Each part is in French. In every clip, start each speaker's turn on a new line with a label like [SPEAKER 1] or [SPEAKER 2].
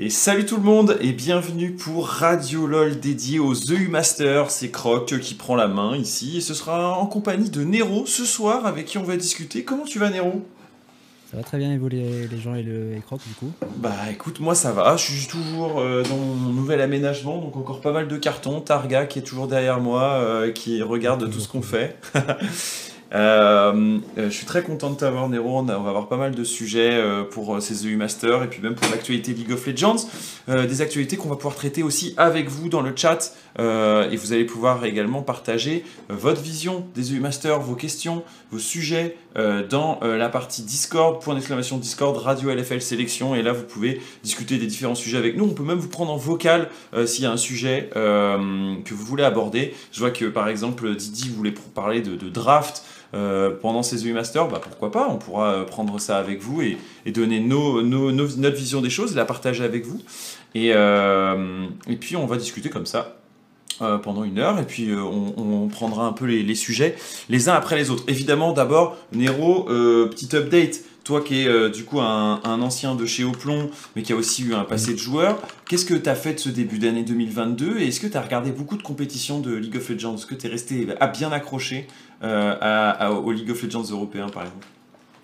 [SPEAKER 1] Et salut tout le monde et bienvenue pour Radio LOL dédié aux EU Master. C'est Croc qui prend la main ici et ce sera en compagnie de Nero ce soir avec qui on va discuter. Comment tu vas Nero?
[SPEAKER 2] Ça va très bien et vous les, gens et, le, Croc du coup?
[SPEAKER 1] Bah écoute moi ça va, je suis toujours euh, dans mon nouvel aménagement donc encore pas mal de cartons. Targa qui est toujours derrière moi euh, qui regarde tout ce qu'on fait. Euh, euh, je suis très content de t'avoir, Nero. On, va avoir pas mal de sujets euh, pour ces EU Masters et puis même pour l'actualité League of Legends. des actualités qu'on va pouvoir traiter aussi avec vous dans le chat. et vous allez pouvoir également partager votre vision des EU Masters, vos questions, vos sujets dans la partie Discord, point d'exclamation Discord, Radio LFL Sélection. Et là, vous pouvez discuter des différents sujets avec nous. On peut même vous prendre en vocal s'il y a un sujet que vous voulez aborder. Je vois que par exemple, Didi voulait parler de, draft. Euh, pendant ces EU Masters, bah, pourquoi pas, on pourra euh, prendre ça avec vous et, donner notre vision des choses, la partager avec vous. Euh, et puis on va discuter comme ça pendant une heure et puis on, prendra un peu les, sujets les uns après les autres. Évidemment, d'abord, Nero, petit update. Toi qui es du coup un, ancien de chez Oplon, mais qui a aussi eu un passé de joueur, qu'est-ce que tu as fait de ce début d'année 2022 et est-ce que tu as regardé beaucoup de compétitions de League of Legends? Est-ce que tu es resté à bien accroché euh, à, au League of Legends européen, par exemple?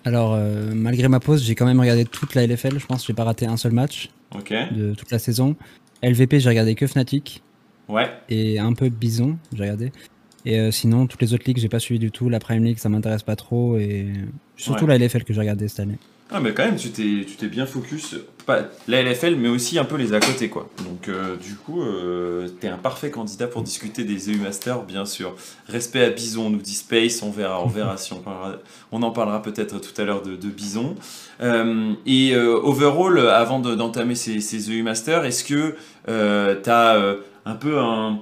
[SPEAKER 2] Alors, euh, malgré ma pause, j'ai quand même regardé toute la LFL. Je pense que j'ai pas raté un seul match de toute la saison. LVP, j'ai regardé que Fnatic.
[SPEAKER 1] Ouais.
[SPEAKER 2] Et un peu Bison, j'ai regardé. Et euh, sinon, toutes les autres ligues, j'ai pas suivi du tout. La Prime League, ça m'intéresse pas trop. Et surtout la LFL que j'ai regardé cette année.
[SPEAKER 1] Ah, mais quand même, tu t'es bien focus, pas la LFL, mais aussi un peu les à côté, quoi. Donc, euh, du coup, euh, t'es un parfait candidat pour discuter des EU Masters, bien sûr. Respect à Bison, nous dit Space, on verra, on verra si on parlera. On en parlera peut-être tout à l'heure de, Bison. Euh, et overall, avant d'entamer ces, ces EU Masters, est-ce que t'as un peu un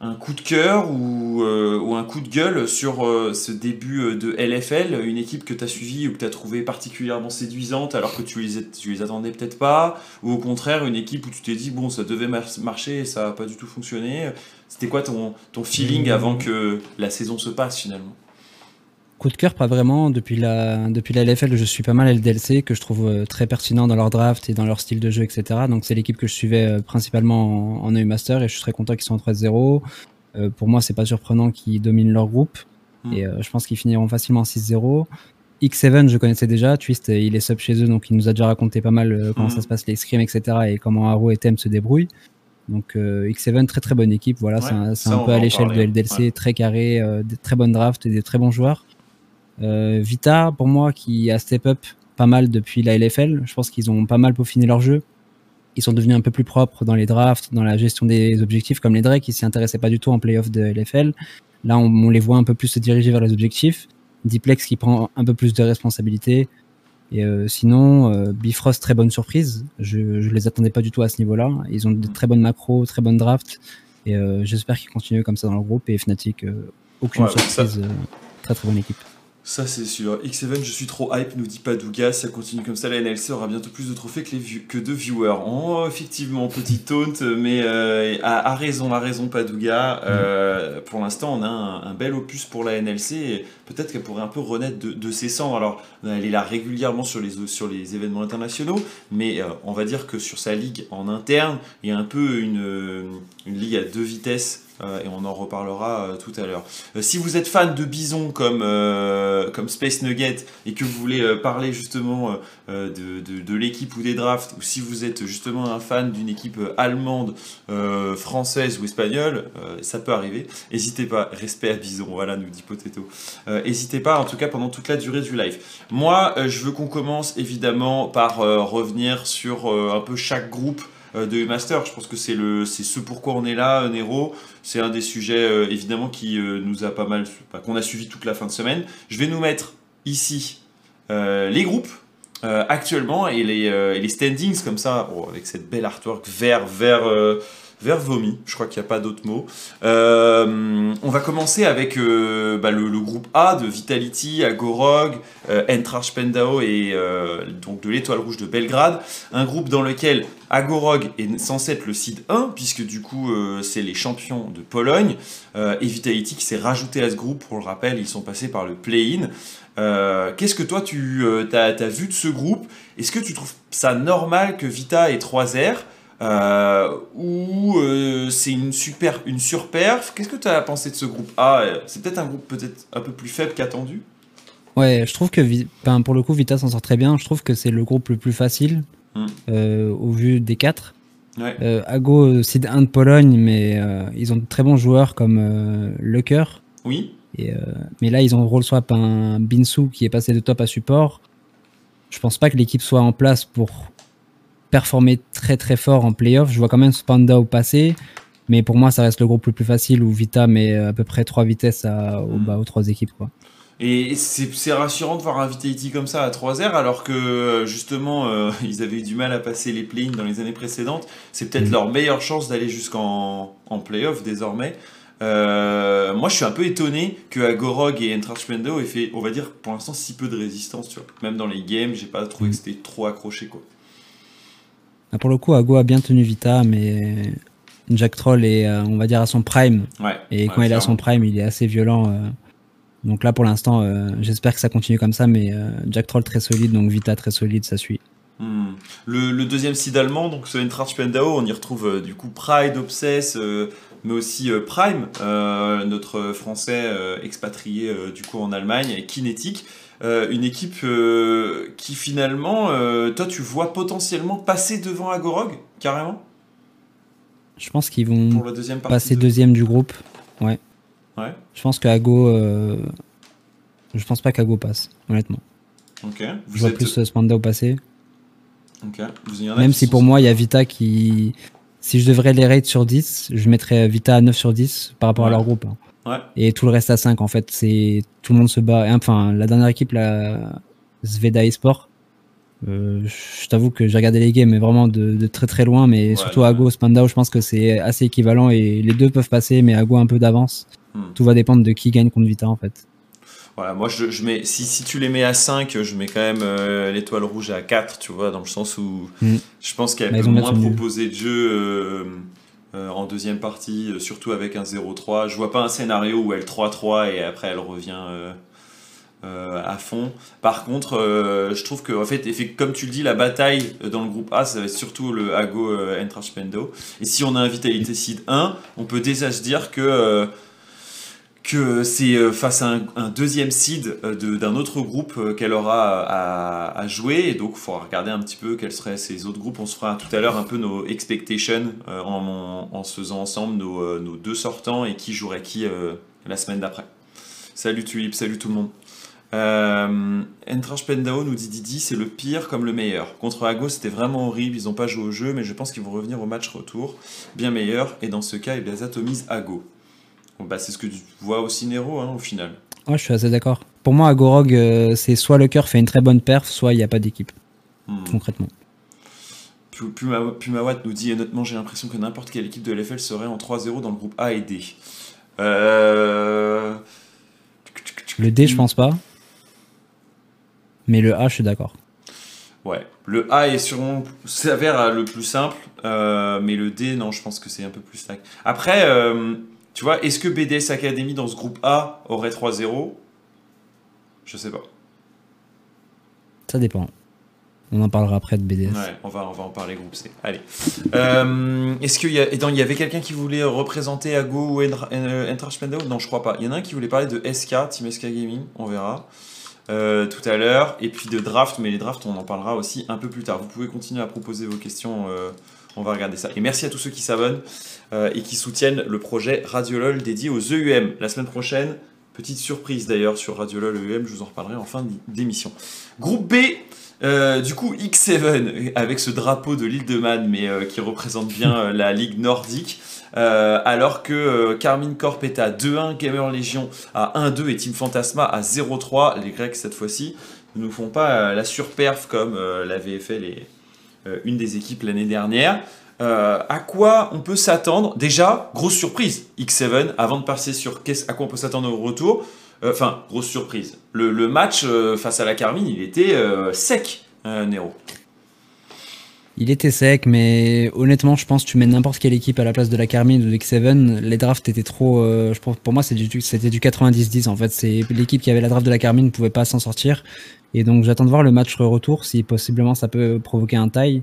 [SPEAKER 1] un coup de cœur ou, euh, ou, un coup de gueule sur euh, ce début euh, de LFL, une équipe que tu as suivie ou que tu as trouvée particulièrement séduisante alors que tu les, tu les attendais peut-être pas, ou au contraire une équipe où tu t'es dit bon ça devait marcher et ça n'a pas du tout fonctionné. C'était quoi ton, ton feeling avant que la saison se passe finalement?
[SPEAKER 2] Coup de cœur, pas vraiment. Depuis la, depuis la LFL, je suis pas mal LDLC, que je trouve euh, très pertinent dans leur draft et dans leur style de jeu, etc. Donc c'est l'équipe que je suivais euh, principalement en, EU Master et je suis très content qu'ils soient en 13-0. Euh, pour moi, c'est pas surprenant qu'ils dominent leur groupe hmm. et je pense qu'ils finiront facilement 6-0. X7, je connaissais déjà. Twist, il est sub chez eux, donc il nous a déjà raconté pas mal comment ça hmm. se passe, les scrims, etc. et comment Arrow et Tem se débrouillent. Donc X7, très très bonne équipe. Voilà, c'est un, peu à l'échelle de LDLC, très carré, des très bonnes drafts et des très bons joueurs. Euh, Vita, pour moi, qui a step up pas mal depuis la LFL, je pense qu'ils ont pas mal peaufiné leur jeu. Ils sont devenus un peu plus propres dans les drafts, dans la gestion des objectifs, comme les Drake qui s'y intéressaient pas du tout en playoff de LFL. Là, on, les voit un peu plus se diriger vers les objectifs. Diplex qui prend un peu plus de responsabilités. Et euh, sinon, euh, Bifrost, très bonne surprise. Je, ne les attendais pas du tout à ce niveau-là. Ils ont de très bonnes macros, très bonnes drafts. Et j'espère qu'ils continuent comme ça dans le groupe. Et Fnatic, aucune surprise. très très bonne équipe.
[SPEAKER 1] Ça, c'est sûr. X7, je suis trop hype, nous dit Padouga. Ça continue comme ça, la NLC aura bientôt plus de trophées que, que de viewers. Oh, effectivement, petit taunt, mais euh, a, raison, a raison, Padouga. Euh, pour l'instant, on a un, bel opus pour la NLC. Peut-être qu'elle pourrait un peu renaître de, ses cendres. Alors, elle est là régulièrement sur les, sur les événements internationaux, mais euh, on va dire que sur sa ligue en interne, il y a un peu une, une ligue à deux vitesses euh, et on en reparlera euh, tout à l'heure. Euh, si vous êtes fan de Bison comme, comme Space Nugget et que vous voulez parler justement de, de, l'équipe ou des drafts, ou si vous êtes justement un fan d'une équipe allemande, française ou espagnole, ça peut arriver. N'hésitez pas, respect à Bison, voilà, nous dit Potato. N'hésitez pas, en tout cas pendant toute la durée du live. Moi, je veux qu'on commence évidemment par revenir sur un peu chaque groupe de Master. Je pense que c'est le, c'est ce pourquoi on est là, euh, Nero. C'est un des sujets euh, évidemment qui nous a pas mal, qu'on a suivi toute la fin de semaine. Je vais nous mettre ici les groupes actuellement et les, les standings comme ça, oh, avec cette belle artwork vert, vert vers vomi, je crois qu'il n'y a pas d'autre mot. Euh, on va commencer avec euh, bah, le, groupe A de Vitality, Agorog, euh, Entrarch Pendao et euh, donc de l'Étoile Rouge de Belgrade. Un groupe dans lequel Agorog est censé être le seed 1, puisque du coup c'est les champions de Pologne. et Vitality qui s'est rajouté à ce groupe, pour le rappel, ils sont passés par le play-in. Qu'est-ce que toi tu as, vu de ce groupe? Est-ce que tu trouves ça normal que Vita ait 3 R? Ou c'est une super une surperf Qu'est-ce que tu as pensé de ce groupe? A C'est peut-être un groupe peut-être un peu plus faible qu'attendu
[SPEAKER 2] Ouais, je trouve que pour le coup Vita s'en sort très bien. Je trouve que c'est le groupe le plus facile hmm. au vu des quatre. Ouais. Euh, Ago, c'est un de Pologne, mais euh, ils ont de très bons joueurs comme euh, Lecker.
[SPEAKER 1] Oui.
[SPEAKER 2] Et, mais là, ils ont role swap un Binsu qui est passé de top à support. Je pense pas que l'équipe soit en place pour performer très très fort en playoff. Je vois quand même Spandau passer, mais pour moi, ça reste le groupe le plus facile où Vita met à peu près trois vitesses à, hmm. aux trois équipes. Quoi.
[SPEAKER 1] Et c'est rassurant de voir un Vitality comme ça à 3R, alors que justement, euh, ils avaient eu du mal à passer les play dans les années précédentes. C'est peut-être mm. leur meilleure chance d'aller jusqu'en en playoff désormais. Euh, moi, je suis un peu étonné que Agorog et Entrachmendo aient fait, on va dire, pour l'instant, si peu de résistance. Tu vois. Même dans les games, j'ai pas trouvé que mm. c'était trop accroché. Quoi.
[SPEAKER 2] Ah, pour le coup, Ago a bien tenu Vita, mais Jack Troll est, euh, on va dire, à son prime.
[SPEAKER 1] Ouais,
[SPEAKER 2] et quand il est à son prime, il est assez violent. Donc là, pour l'instant, euh, j'espère que ça continue comme ça, mais euh, Jack Troll très solide, donc Vita très solide, ça suit.
[SPEAKER 1] Hmm. Le, deuxième seed allemand, donc c'est Eintracht Spendau, on y retrouve euh, du coup Pride, Obsess, mais aussi Prime, notre français expatrié du coup en Allemagne, et Kinetic. Une équipe qui finalement, toi tu vois potentiellement passer devant Agorog, carrément?
[SPEAKER 2] Je pense qu'ils vont passer deuxième du groupe. Ouais. Je pense qu'Ago. Euh... Je pense pas qu'Ago passe, honnêtement.
[SPEAKER 1] Ok.
[SPEAKER 2] je vois plus Spandau passer.
[SPEAKER 1] Ok.
[SPEAKER 2] Même si pour moi, il y a Vita qui. Si je devrais les rate sur 10, je mettrais Vita à 9 sur 10 par rapport à leur groupe. Hein.
[SPEAKER 1] Ouais.
[SPEAKER 2] Et tout le reste à 5, en fait. c'est Tout le monde se bat. Enfin, la dernière équipe, la Sveda eSport, euh, je t'avoue que j'ai regardé les games, mais vraiment de, très très loin. Mais surtout Ago, Spandau, je pense que c'est assez équivalent et les deux peuvent passer, mais Ago un peu d'avance. Hmm. Tout va dépendre de qui gagne contre Vita en fait.
[SPEAKER 1] Voilà, moi je, mets, si, si, tu les mets à 5, je mets quand même euh, l'étoile rouge à 4, tu vois, dans le sens où hmm. je pense qu'elle bah, peut moins proposer de jeu euh, euh, en deuxième partie, surtout avec un 0-3. Je vois pas un scénario où elle 3-3 et après elle revient à fond. Par contre, je trouve que, en fait, comme tu le dis, la bataille dans le groupe A, ça va être surtout le Ago Entrach Pendo. Et si on a un Vitality Seed 1, on peut déjà se dire que que c'est euh, face à un, deuxième seed euh, d'un autre groupe euh, qu'elle aura à, jouer. Et donc, il faudra regarder un petit peu quels seraient ces autres groupes. On se fera tout à l'heure un peu nos expectations en, faisant ensemble nos, deux sortants et qui jouerait qui la semaine d'après. Salut Tulip, salut tout le monde. Euh, Pendao nous dit Didi, c'est le pire comme le meilleur. Contre Ago, c'était vraiment horrible, ils n'ont pas joué au jeu, mais je pense qu'ils vont revenir au match retour bien meilleur. Et dans ce cas, ils atomisent Ago. Bah, c'est ce que tu vois aussi Nero hein, au final.
[SPEAKER 2] Ouais, je suis assez d'accord. Pour moi, Agorog, euh, c'est soit le cœur fait une très bonne perf, soit il n'y a pas d'équipe. Hmm. Concrètement.
[SPEAKER 1] Pumawat nous dit honnêtement, j'ai l'impression que n'importe quelle équipe de LFL serait en 3-0 dans le groupe A et D. Euh,
[SPEAKER 2] le D, je pense pas. Mais le A, je suis d'accord.
[SPEAKER 1] Ouais, le A est sûrement s'avère le plus simple, euh, mais le D, non, je pense que c'est un peu plus stack. Après, tu vois, est-ce que BDS Academy dans ce groupe A aurait 3-0 Je sais pas.
[SPEAKER 2] Ça dépend. On en parlera après de BDS.
[SPEAKER 1] Ouais, on va, on va en parler groupe C. Allez. Euh, est-ce qu'il y, il y avait quelqu'un qui voulait représenter Ago ou Entrash Non, je crois pas. Il y en a un qui voulait parler de SK, Team SK Gaming, on verra. Euh, tout à l'heure. Et puis de draft, mais les drafts, on en parlera aussi un peu plus tard. Vous pouvez continuer à proposer vos questions. Euh, on va regarder ça. Et merci à tous ceux qui s'abonnent euh, et qui soutiennent le projet Radiolol dédié aux EUM. La semaine prochaine, petite surprise d'ailleurs sur Radiolol EUM, je vous en reparlerai en fin d'émission. Groupe B, euh, du coup, X7 avec ce drapeau de l'île de Man, mais euh, qui représente bien la ligue nordique. alors que Carmine Corp est à 2-1, Gamer Legion à 1-2 et Team Fantasma à 0-3. Les Grecs, cette fois-ci, ne nous font pas la surperf comme la VFL et une des équipes l'année dernière. Euh, à quoi on peut s'attendre Déjà, grosse surprise, X7, avant de passer sur à quoi on peut s'attendre au retour. Euh, enfin, grosse surprise. Le, match euh, face à la Carmine, il était sec, Nero.
[SPEAKER 2] Il était sec, mais honnêtement, je pense que tu mets n'importe quelle équipe à la place de la Carmine ou de X7. Les drafts étaient trop. Je pour moi, c'était du, 90-10 en fait. C'est l'équipe qui avait la draft de la Carmine ne pouvait pas s'en sortir. Et donc, j'attends de voir le match retour si possiblement ça peut provoquer un taille.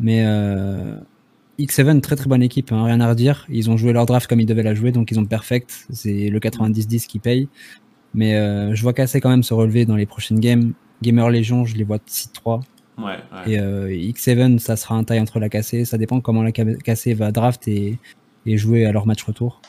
[SPEAKER 2] Mais X7, très très bonne équipe, hein, rien à redire. Ils ont joué leur draft comme ils devaient la jouer, donc ils ont perfect. C'est le 90-10 qui paye. Mais euh, je vois Cassé quand même se relever dans les prochaines games. Gamer Légion, je les vois 6-3. Et euh, X7, ça sera un taille entre la cassée. Ça dépend comment la cassée va draft et, jouer à leur match retour.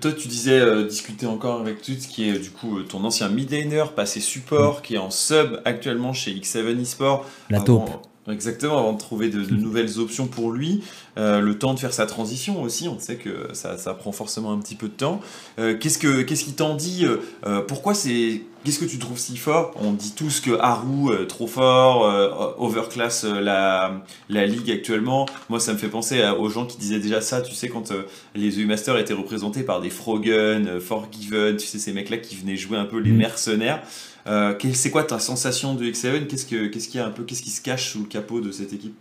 [SPEAKER 1] toi, tu disais euh, discuter encore avec Tuts, qui est du coup ton ancien mid laner, passé support, qui est en sub actuellement chez X7 eSport.
[SPEAKER 2] La taupe.
[SPEAKER 1] Exactement, avant de trouver de, nouvelles options pour lui, euh, le temps de faire sa transition aussi, on sait que ça, ça prend forcément un petit peu de temps. Euh, qu'est-ce, que, qu'est-ce qui t'en dit euh, Pourquoi c'est... Qu'est-ce que tu trouves si fort? On dit tous que Haru, trop fort, overclass la, la ligue actuellement. Moi, ça me fait penser aux gens qui disaient déjà ça, tu sais, quand les EU Masters étaient représentés par des Frogen, Forgiven, tu sais, ces mecs-là qui venaient jouer un peu les mm. mercenaires. Euh, c'est quoi ta sensation de X7 Qu'est-ce qu'il ce qu'il y a un peu Qu'est-ce qui se cache sous le capot de cette équipe?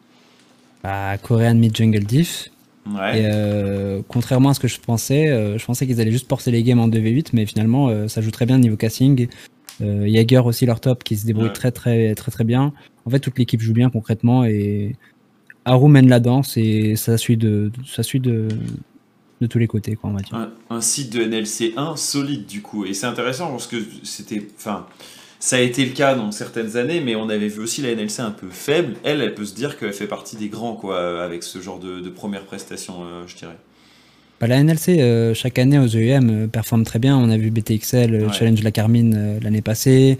[SPEAKER 2] Bah, Korean Mid Jungle Diff. Et euh, contrairement à ce que je pensais, euh, je pensais qu'ils allaient juste porter les games en 2v8, mais finalement ça joue très bien niveau casting. Jaeger aussi leur top qui se débrouille très très très très bien. En fait toute l'équipe joue bien concrètement et Haru mène la danse et ça suit de ça suit de de tous les côtés, quoi, on va dire.
[SPEAKER 1] Un, site de NLC 1 solide, du coup. Et c'est intéressant parce que c'était. Enfin, ça a été le cas dans certaines années, mais on avait vu aussi la NLC un peu faible. Elle, elle peut se dire qu'elle fait partie des grands, quoi, avec ce genre de, de première prestation, euh, je dirais.
[SPEAKER 2] Bah, la NLC, euh, chaque année aux EUM, euh, performe très bien. On a vu BTXL, Challenge la Carmine l'année passée.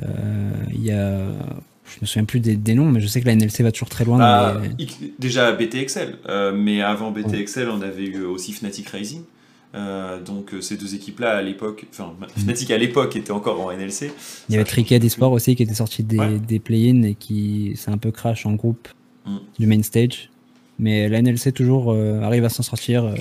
[SPEAKER 2] Il y a je me souviens plus des, noms, mais je sais que la NLC va toujours très loin.
[SPEAKER 1] Bah, déjà BTXL, euh, mais avant BTXL, on avait eu aussi Fnatic Rising. Euh, donc euh, ces deux équipes-là à l'époque, enfin mm. Fnatic à l'époque était encore en NLC.
[SPEAKER 2] Il y avait Trickhead Esport aussi qui était sorti des, des play-ins et qui c'est un peu crash en groupe mm. du main stage. Mais la NLC toujours arrive à s'en sortir.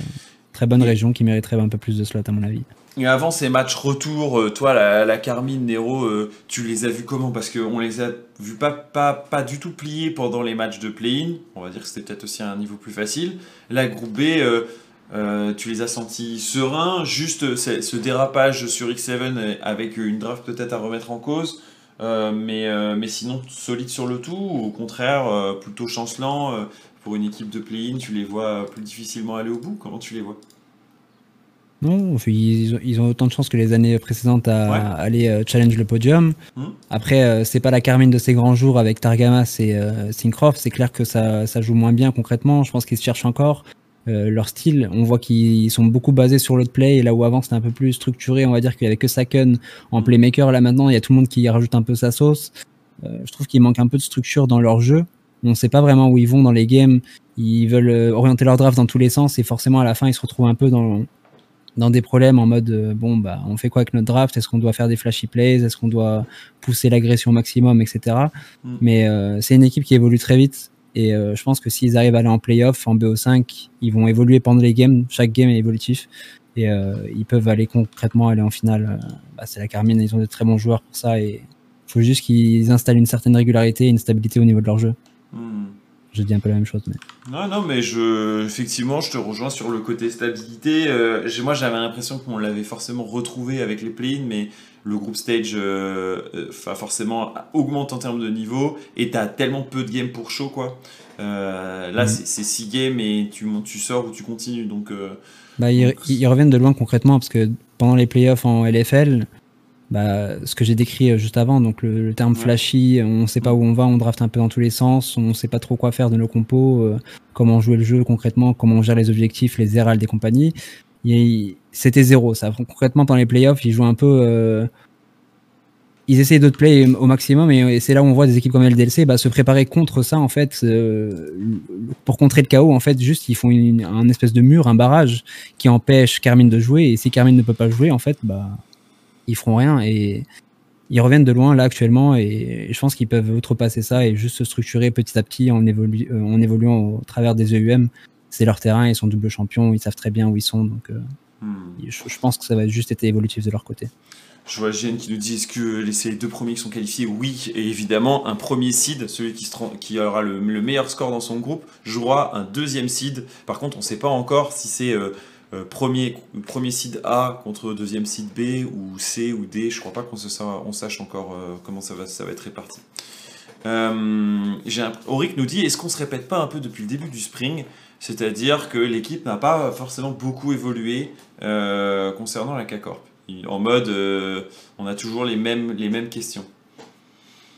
[SPEAKER 2] très bonne région qui mériterait un peu plus de slot à mon avis.
[SPEAKER 1] Avant ces matchs retour, euh, toi, la, Carmine, Nero, euh, tu les as vus comment? Parce qu'on les a vus pas, pas, pas du tout pliés pendant les matchs de play-in. On va dire que c'était peut-être aussi un niveau plus facile. La groupe B, euh, tu les as sentis sereins, juste ce dérapage sur X7 avec une draft peut-être à remettre en cause. mais, mais sinon, solide sur le tout, ou au contraire, plutôt chancelant pour une équipe de play-in, tu les vois plus difficilement aller au bout? Comment tu les vois?
[SPEAKER 2] Non, ils ont, autant de chances que les années précédentes à aller euh, challenge le podium. Hmm. Après, euh, c'est pas la Carmine de ces grands jours avec Targamas et euh, Syncroft. C'est clair que ça, joue moins bien concrètement. Je pense qu'ils se cherchent encore. leur style, on voit qu'ils sont beaucoup basés sur l'autre play, et là où avant c'était un peu plus structuré, on va dire qu'il y avait que Saken en hmm. playmaker. Là maintenant, il y a tout le monde qui rajoute un peu sa sauce. je trouve qu'il manque un peu de structure dans leur jeu. On ne sait pas vraiment où ils vont dans les games. Ils veulent orienter leur draft dans tous les sens et forcément à la fin ils se retrouvent un peu dans, dans des problèmes en mode euh, bon bah on fait quoi avec notre draft? Est-ce qu'on doit faire des flashy plays? Est-ce qu'on doit pousser l'agression au maximum, etc. Mm. Mais euh, c'est une équipe qui évolue très vite et euh, je pense que s'ils arrivent à aller en playoff, en BO5, ils vont évoluer pendant les games. Chaque game est évolutif et ils peuvent aller concrètement aller en finale. Bah, c'est la Carmine, ils ont de très bons joueurs pour ça et il faut juste qu'ils installent une certaine régularité et une stabilité au niveau de leur jeu. Mm je dis un peu la même chose. Mais...
[SPEAKER 1] Non, non, mais je, effectivement, je te rejoins sur le côté stabilité. Euh, moi, j'avais l'impression qu'on l'avait forcément retrouvé avec les play mais le group stage euh, euh forcément augmente en termes de niveau et tu as tellement peu de games pour show, quoi. Là, mm. c'est 6 games et tu, tu sors ou tu continues. Donc,
[SPEAKER 2] bah, ils, reviennent de loin concrètement parce que pendant les playoffs en LFL, bah, ce que j'ai décrit euh, juste avant, donc le, terme flashy, on ne sait pas où on va, on draft un peu dans tous les sens, on ne sait pas trop quoi faire de nos compos, euh, comment jouer le jeu concrètement, comment on gère les objectifs, les heralds des compagnies. C'était zéro. Ça, concrètement, dans les playoffs, ils jouent un peu. Euh, ils essayent de play au maximum et, c'est là où on voit des équipes comme LDLC bah, se préparer contre ça en fait pour contrer le chaos en fait juste ils font un espèce de mur un barrage qui empêche Carmine de jouer et si Carmine ne peut pas jouer en fait bah ils feront rien et ils reviennent de loin là actuellement et je pense qu'ils peuvent outrepasser ça et juste se structurer petit à petit en, euh, en évoluant au travers des EUM. C'est leur terrain, ils sont double champions, ils savent très bien où ils sont donc euh, hmm. je, pense que ça va juste être évolutif de leur côté.
[SPEAKER 1] Je vois Gene qui nous dit est-ce que c'est les deux premiers qui sont qualifiés? Oui, et évidemment, un premier seed, celui qui, qui aura le, meilleur score dans son groupe, jouera un deuxième seed. Par contre, on ne sait pas encore si c'est euh, premier, premier seed A contre deuxième seed B ou C ou D. Je ne crois pas qu'on on sache encore euh, comment ça va, être réparti. Auric nous dit est-ce qu'on se répète pas un peu depuis le début du spring? C'est-à-dire que l'équipe n'a pas forcément beaucoup évolué concernant la K-Corp en mode, euh, on a toujours les mêmes questions.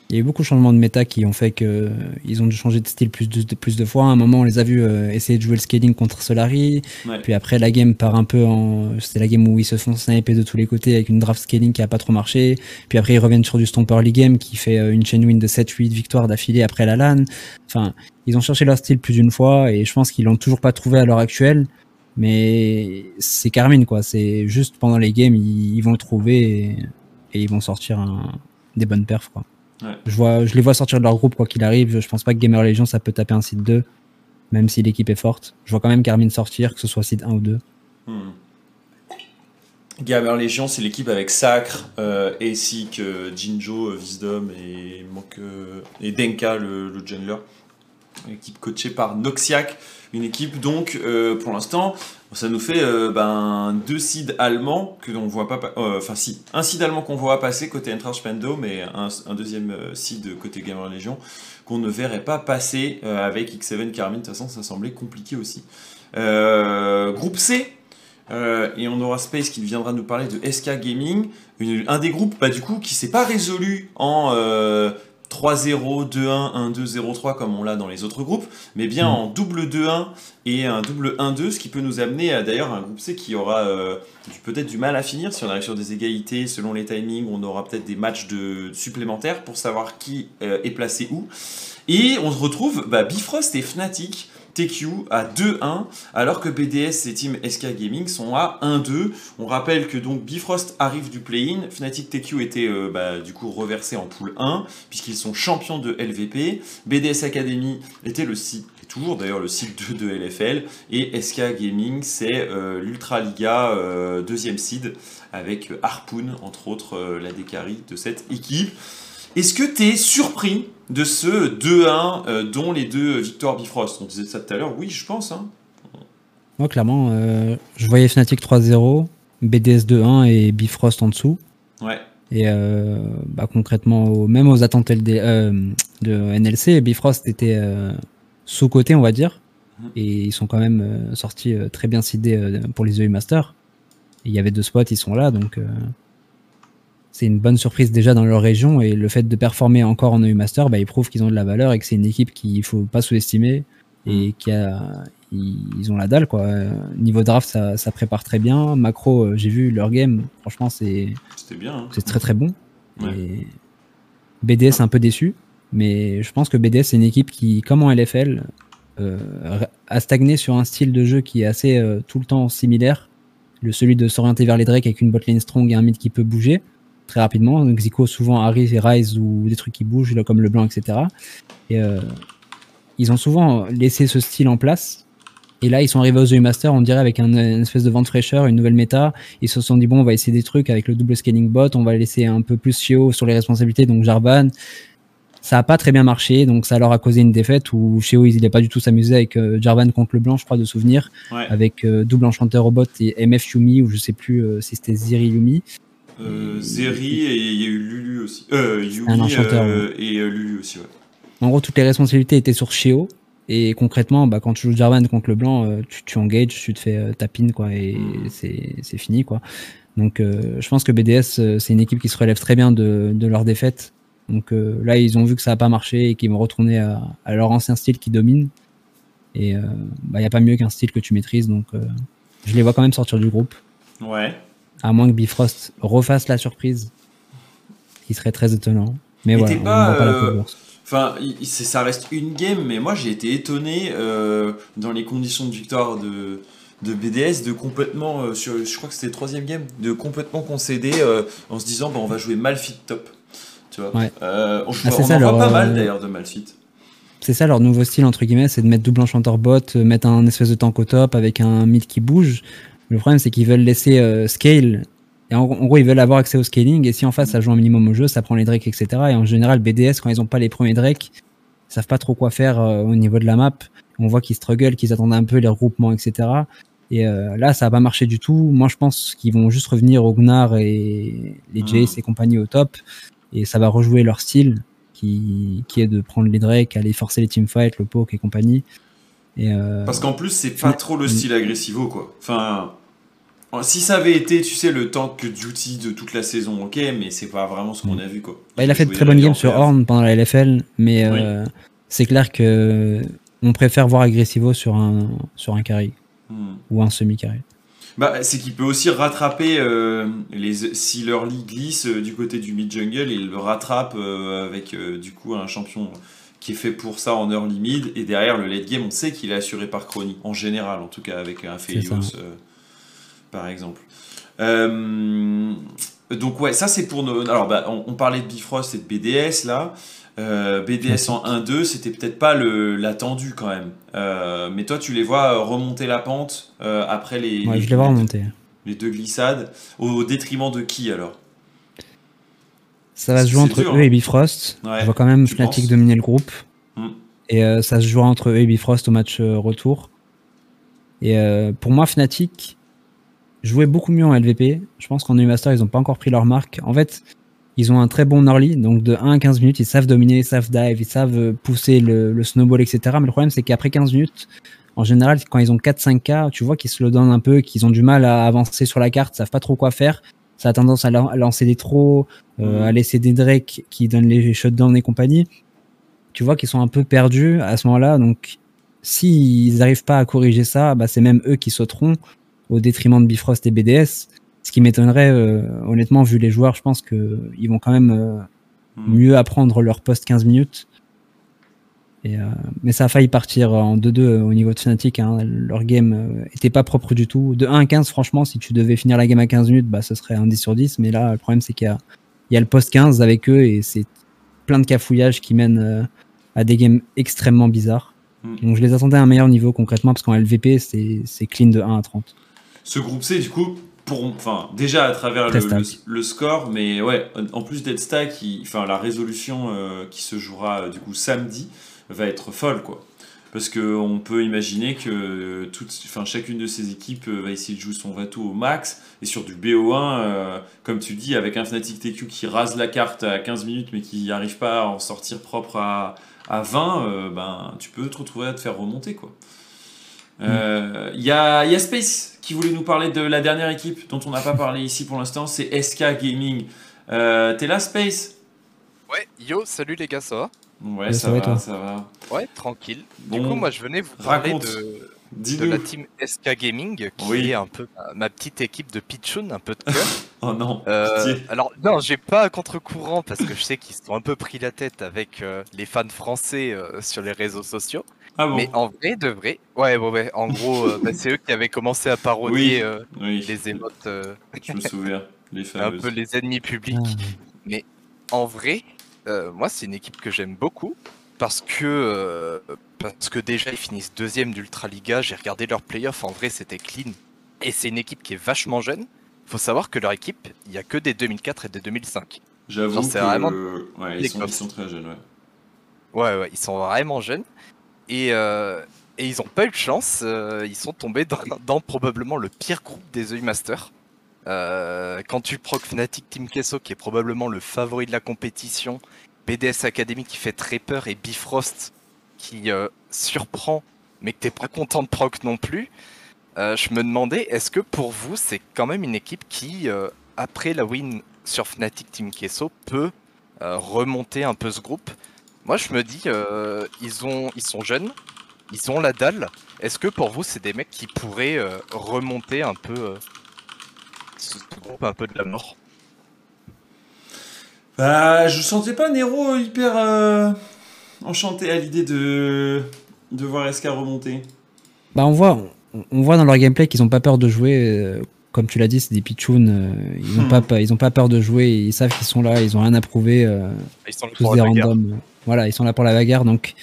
[SPEAKER 2] Il y a eu beaucoup de changements de méta qui ont fait qu'ils euh, ont dû changer de style plus de, plus de fois. À un moment, on les a vus euh, essayer de jouer le scaling contre Solari. Puis après, la game part un peu en. C'était la game où ils se font sniper de tous les côtés avec une draft scaling qui a pas trop marché. Puis après, ils reviennent sur du Stomper League game qui fait une chain win de 7-8 victoires d'affilée après la LAN. Enfin, ils ont cherché leur style plus d'une fois et je pense qu'ils l'ont toujours pas trouvé à l'heure actuelle. Mais c'est Carmine, quoi. C'est juste pendant les games, ils, vont le trouver et, ils vont sortir des bonnes perfs, quoi. Je, vois, je les vois sortir de leur groupe, quoi qu'il arrive. Je pense pas que Gamer Legion, ça peut taper un site 2, même si l'équipe est forte. Je vois quand même Carmine sortir, que ce soit site 1 ou 2. Hmm.
[SPEAKER 1] Gamer Legion, c'est l'équipe avec Sacre, euh, euh, Jinjo, euh, Wisdom et, euh, et Denka, le, le jungler. Équipe coachée par Noxiac. Une équipe donc, euh, pour l'instant, ça nous fait euh, ben, deux seeds allemands que l'on voit pas. Euh, enfin, si, un seed allemand qu'on voit passer côté Entrance Pendo, mais un, deuxième seed côté Gamer Legion qu'on ne verrait pas passer avec X7 Carmine. De toute façon, ça semblait compliqué aussi. groupe C, et on aura Space qui viendra nous parler de SK Gaming, un des groupes bah, du coup qui s'est pas résolu en 3-0, 2-1, 1-2, 0-3 comme on l'a dans les autres groupes, mais bien mm. en double 2-1 et un double 1-2, ce qui peut nous amener à d'ailleurs un groupe C qui aura euh, peut-être du mal à finir. Si on arrive sur des égalités, selon les timings, on aura peut-être des matchs de, supplémentaires pour savoir qui euh, est placé où. Et on se retrouve bah, Bifrost et Fnatic TQ à 2-1, alors que BDS et Team SK Gaming sont à 1-2. On rappelle que donc Bifrost arrive du play-in, Fnatic TQ était euh, bah, du coup reversé en pool 1, puisqu'ils sont champions de LVP. BDS Academy était le site toujours d'ailleurs le site 2 de LFL et SK Gaming c'est euh, l'Ultra Liga euh, deuxième seed avec Harpoon entre autres la décarie de cette équipe. Est-ce que tu es surpris de ce 2-1 euh, dont les deux victoires Bifrost? On disait ça tout à l'heure, oui, je pense. Hein.
[SPEAKER 2] Moi, clairement, euh, je voyais Fnatic 3-0, BDS 2-1 et Bifrost en dessous.
[SPEAKER 1] Ouais.
[SPEAKER 2] Et euh, bah, concrètement, même aux attentes de NLC, Bifrost était sous-côté, on va dire. Mhm. Et ils sont quand même sortis très bien sidés pour les EU Masters. Il y avait deux spots, ils sont là, donc c'est une bonne surprise déjà dans leur région et le fait de performer encore en EU Master, bah, ils prouvent qu'ils ont de la valeur et que c'est une équipe qu'il faut pas sous-estimer et mm. qui a ils ont la dalle quoi. Niveau draft, ça, prépare très bien. Macro, euh, j'ai vu leur game, franchement c'est
[SPEAKER 1] bien. Hein.
[SPEAKER 2] C'est très très bon. Et BDS un peu déçu, mais je pense que BDS c'est une équipe qui, comme en LFL, euh, a stagné sur un style de jeu qui est assez euh, tout le temps similaire. Le celui de s'orienter vers les Drake avec une botlane strong et un mid qui peut bouger très rapidement. Donc Zico souvent arrive et rise ou des trucs qui bougent comme le blanc, etc. Et euh, ils ont souvent laissé ce style en place. Et là, ils sont arrivés aux EU Master, on dirait, avec un, une espèce de vent de fraîcheur, une nouvelle méta. Ils se sont dit, bon, on va essayer des trucs avec le double scaling bot, on va laisser un peu plus Shio sur les responsabilités, donc Jarvan. Ça n'a pas très bien marché, donc ça leur a causé une défaite où Shio, il n'a pas du tout s'amusé avec euh, Jarvan contre le blanc, je crois, de souvenir, avec euh, double enchanteur robot et MF Yumi, ou je sais plus si c'était Ziri Yumi.
[SPEAKER 1] Euh, Zeri et il y a eu Lulu aussi. Euh, Yumi euh, et euh, Lulu aussi, ouais.
[SPEAKER 2] En gros, toutes les responsabilités étaient sur Sheo. Et concrètement, bah, quand tu joues Jarvan contre le blanc, tu, tu engages, tu te fais tapine, quoi, et hmm. c'est fini, quoi. Donc, je pense que BDS, c'est une équipe qui se relève très bien de, de leur défaite. Donc là, ils ont vu que ça n'a pas marché et qu'ils vont retourner à, à, leur ancien style qui domine. Et il bah, n'y a pas mieux qu'un style que tu maîtrises. Donc, je les vois quand même sortir du groupe.
[SPEAKER 1] Ouais.
[SPEAKER 2] À moins que Bifrost refasse la surprise, qui serait très étonnant. Mais voilà,
[SPEAKER 1] pas, euh, Enfin, ça reste une game, mais moi j'ai été étonné euh, dans les conditions de victoire de, de BDS de complètement, euh, sur, je crois que c'était le troisième game, de complètement concéder en se disant bah, on va jouer Malfit top. Tu vois? On, ah, en voit pas mal d'ailleurs de Malfit.
[SPEAKER 2] C'est ça leur nouveau style entre guillemets, c'est de mettre double enchanteur bot, mettre un espèce de tank au top avec un mid qui bouge. Le problème, c'est qu'ils veulent laisser euh, Scale Et en, gros, ils veulent avoir accès au scaling. Et si en face, ça joue un minimum au jeu, ça prend les drakes, etc. Et en général, BDS, quand ils ont pas les premiers drakes, ils savent pas trop quoi faire euh, au niveau de la map. On voit qu'ils struggle, qu'ils attendent un peu les regroupements, etc. Et euh, là, ça a pas marché du tout. Moi, je pense qu'ils vont juste revenir au Gnar et les ah. Jace et compagnie au top. Et ça va rejouer leur style, qui, qui est de prendre les drakes, aller forcer les teamfights, le poke et compagnie. Et
[SPEAKER 1] euh... Parce qu'en plus, c'est pas trop le style agressivo, quoi. Enfin, si ça avait été, tu sais, le que Duty de toute la saison, ok, mais c'est pas vraiment ce qu'on a vu, quoi.
[SPEAKER 2] Bah, il a fait de très bonnes games sur Horn pendant la LFL, mais euh, c'est clair que on préfère voir Agressivo sur un, sur un carry hmm. ou un semi-carry.
[SPEAKER 1] Bah, c'est qu'il peut aussi rattraper euh, les, si leur lit glisse euh, du côté du mid-jungle, il le rattrape avec du coup un champion qui est fait pour ça en early mid, et derrière le late game, on sait qu'il est assuré par Crony, en général en tout cas, avec un Felios par exemple. Euh, donc ouais, ça c'est pour nos... Alors bah, on, parlait de Bifrost et de BDS là. Euh, BDS en 1-2, c'était peut-être pas l'attendu quand même. Euh, mais toi, tu les vois remonter la pente après les,
[SPEAKER 2] ouais, je les vois remonter.
[SPEAKER 1] les deux glissades. Au, détriment de qui alors?
[SPEAKER 2] Ça va se jouer entre eux hein. et Bifrost. je vois quand même Fnatic dominer le groupe. Hmm. Et ça se jouera entre eux et Bifrost au match retour. Et pour moi, Fnatic, jouaient beaucoup mieux en LVP. Je pense qu'en Master, ils n'ont pas encore pris leur marque. En fait, ils ont un très bon early, donc de 1 à 15 minutes, ils savent dominer, ils savent dive, ils savent euh, pousser le, snowball, etc. Mais le problème, c'est qu'après 15 minutes, en général, quand ils ont 4-5K, tu vois qu'ils se le donnent un peu, qu'ils ont du mal à avancer sur la carte, ils savent pas trop quoi faire. Ça a tendance à, lancer des trous, euh, à laisser des Drake qui donnent les shutdowns et compagnie. Tu vois qu'ils sont un peu perdus à ce moment-là. Donc, s'ils n'arrivent pas à corriger ça, bah, c'est même eux qui sauteront au détriment de Bifrost et BDS. Ce qui m'étonnerait, euh, honnêtement, vu les joueurs, je pense qu'ils vont quand même euh, hmm. mieux apprendre leur poste 15 minutes. Et, euh, mais ça a failli partir en 2-2 au niveau de Fnatic. Hein. Leur game était pas propre du tout. De 1 à 15, franchement, si tu devais finir la game à 15 minutes, bah, ce serait un 10 sur 10. Mais là, le problème, c'est qu'il y y a le post 15 avec eux et c'est plein de cafouillages qui mènent à des games extrêmement bizarres. Hmm. Donc je les attendais à un meilleur niveau concrètement parce qu'en LVP, c'est clean de 1 à 30
[SPEAKER 1] ce groupe C, du coup, pour, enfin, déjà à travers le, score, mais ouais, en plus d'être stack, enfin, la résolution euh, qui se jouera euh, du coup samedi va être folle, quoi. Parce qu'on peut imaginer que toute, enfin, chacune de ces équipes euh, va essayer de jouer son Vatou au max. Et sur du BO1, comme tu dis, avec un Fnatic TQ qui rase la carte à 15 minutes mais qui n'arrive pas à en sortir propre à, à 20, ben, tu peux te retrouver à te faire remonter. quoi. Il y, y, a Space qui voulait nous parler de la dernière équipe dont on n'a pas parlé ici pour l'instant, c'est SK Gaming. Euh, T'es là, Space?
[SPEAKER 3] Ouais, yo, salut les gars, ça va?
[SPEAKER 1] Ouais, ça, va, ça va.
[SPEAKER 3] Ouais, tranquille. du coup, moi, je venais vous parler de, de la team SK Gaming, qui est un peu ma, petite équipe de pitchoun, un peu de cœur.
[SPEAKER 1] oh non.
[SPEAKER 3] Euh, alors non, j'ai pas à contre-courant parce que je sais qu'ils sont un peu pris la tête avec euh, les fans français euh, sur les réseaux sociaux. Ah Mais en vrai, de vrai, ouais, ouais, ouais. En gros, euh, bah, c'est eux qui avaient commencé à parodier euh, les émotes. Euh,
[SPEAKER 1] Je me souviens,
[SPEAKER 3] les Un peu les ennemis publics. Ah. Mais en vrai, moi, c'est une équipe que j'aime beaucoup parce que parce que déjà ils finissent deuxième d'Ultraliga. J'ai regardé leurs playoffs. En vrai, c'était clean. Et c'est une équipe qui est vachement jeune. Faut savoir que leur équipe, il y a que des 2004 et des 2005.
[SPEAKER 1] J'avoue que vraiment... ouais, ils, sont, ils, sont, très jeunes. Ouais.
[SPEAKER 3] Ouais, ouais, ils sont vraiment jeunes. Et, euh, et ils ont pas eu de chance. Euh, ils sont tombés dans, probablement le pire groupe des The Masters. Euh, quand tu proc Fnatic Team Kesso, qui est probablement le favori de la compétition, BDS Academy qui fait très peur et Bifrost qui surprend, mais que t'es pas content de proc non plus. je me demandais, est-ce que pour vous, c'est quand même une équipe qui, après la win sur Fnatic Team Kesso, peut remonter un peu ce groupe? Moi, je me dis, euh, ils, ont, ils sont jeunes, ils ont la dalle. Est-ce que pour vous, c'est des mecs qui pourraient euh, remonter un peu euh, ce groupe un peu de la mort?
[SPEAKER 1] Bah, je sentais pas Nero hyper enchanté à l'idée de, de voir SK remonter.
[SPEAKER 2] Bah, on voit, on voit dans leur gameplay qu'ils ont pas peur de jouer. comme tu l'as dit, c'est des pitchouns. ils, ont hmm. pas, ils ont pas peur de jouer. Ils savent qu'ils sont là. Ils ont rien à prouver. ils sont tous des randoms. Voilà, ils sont là pour la bagarre. Donc,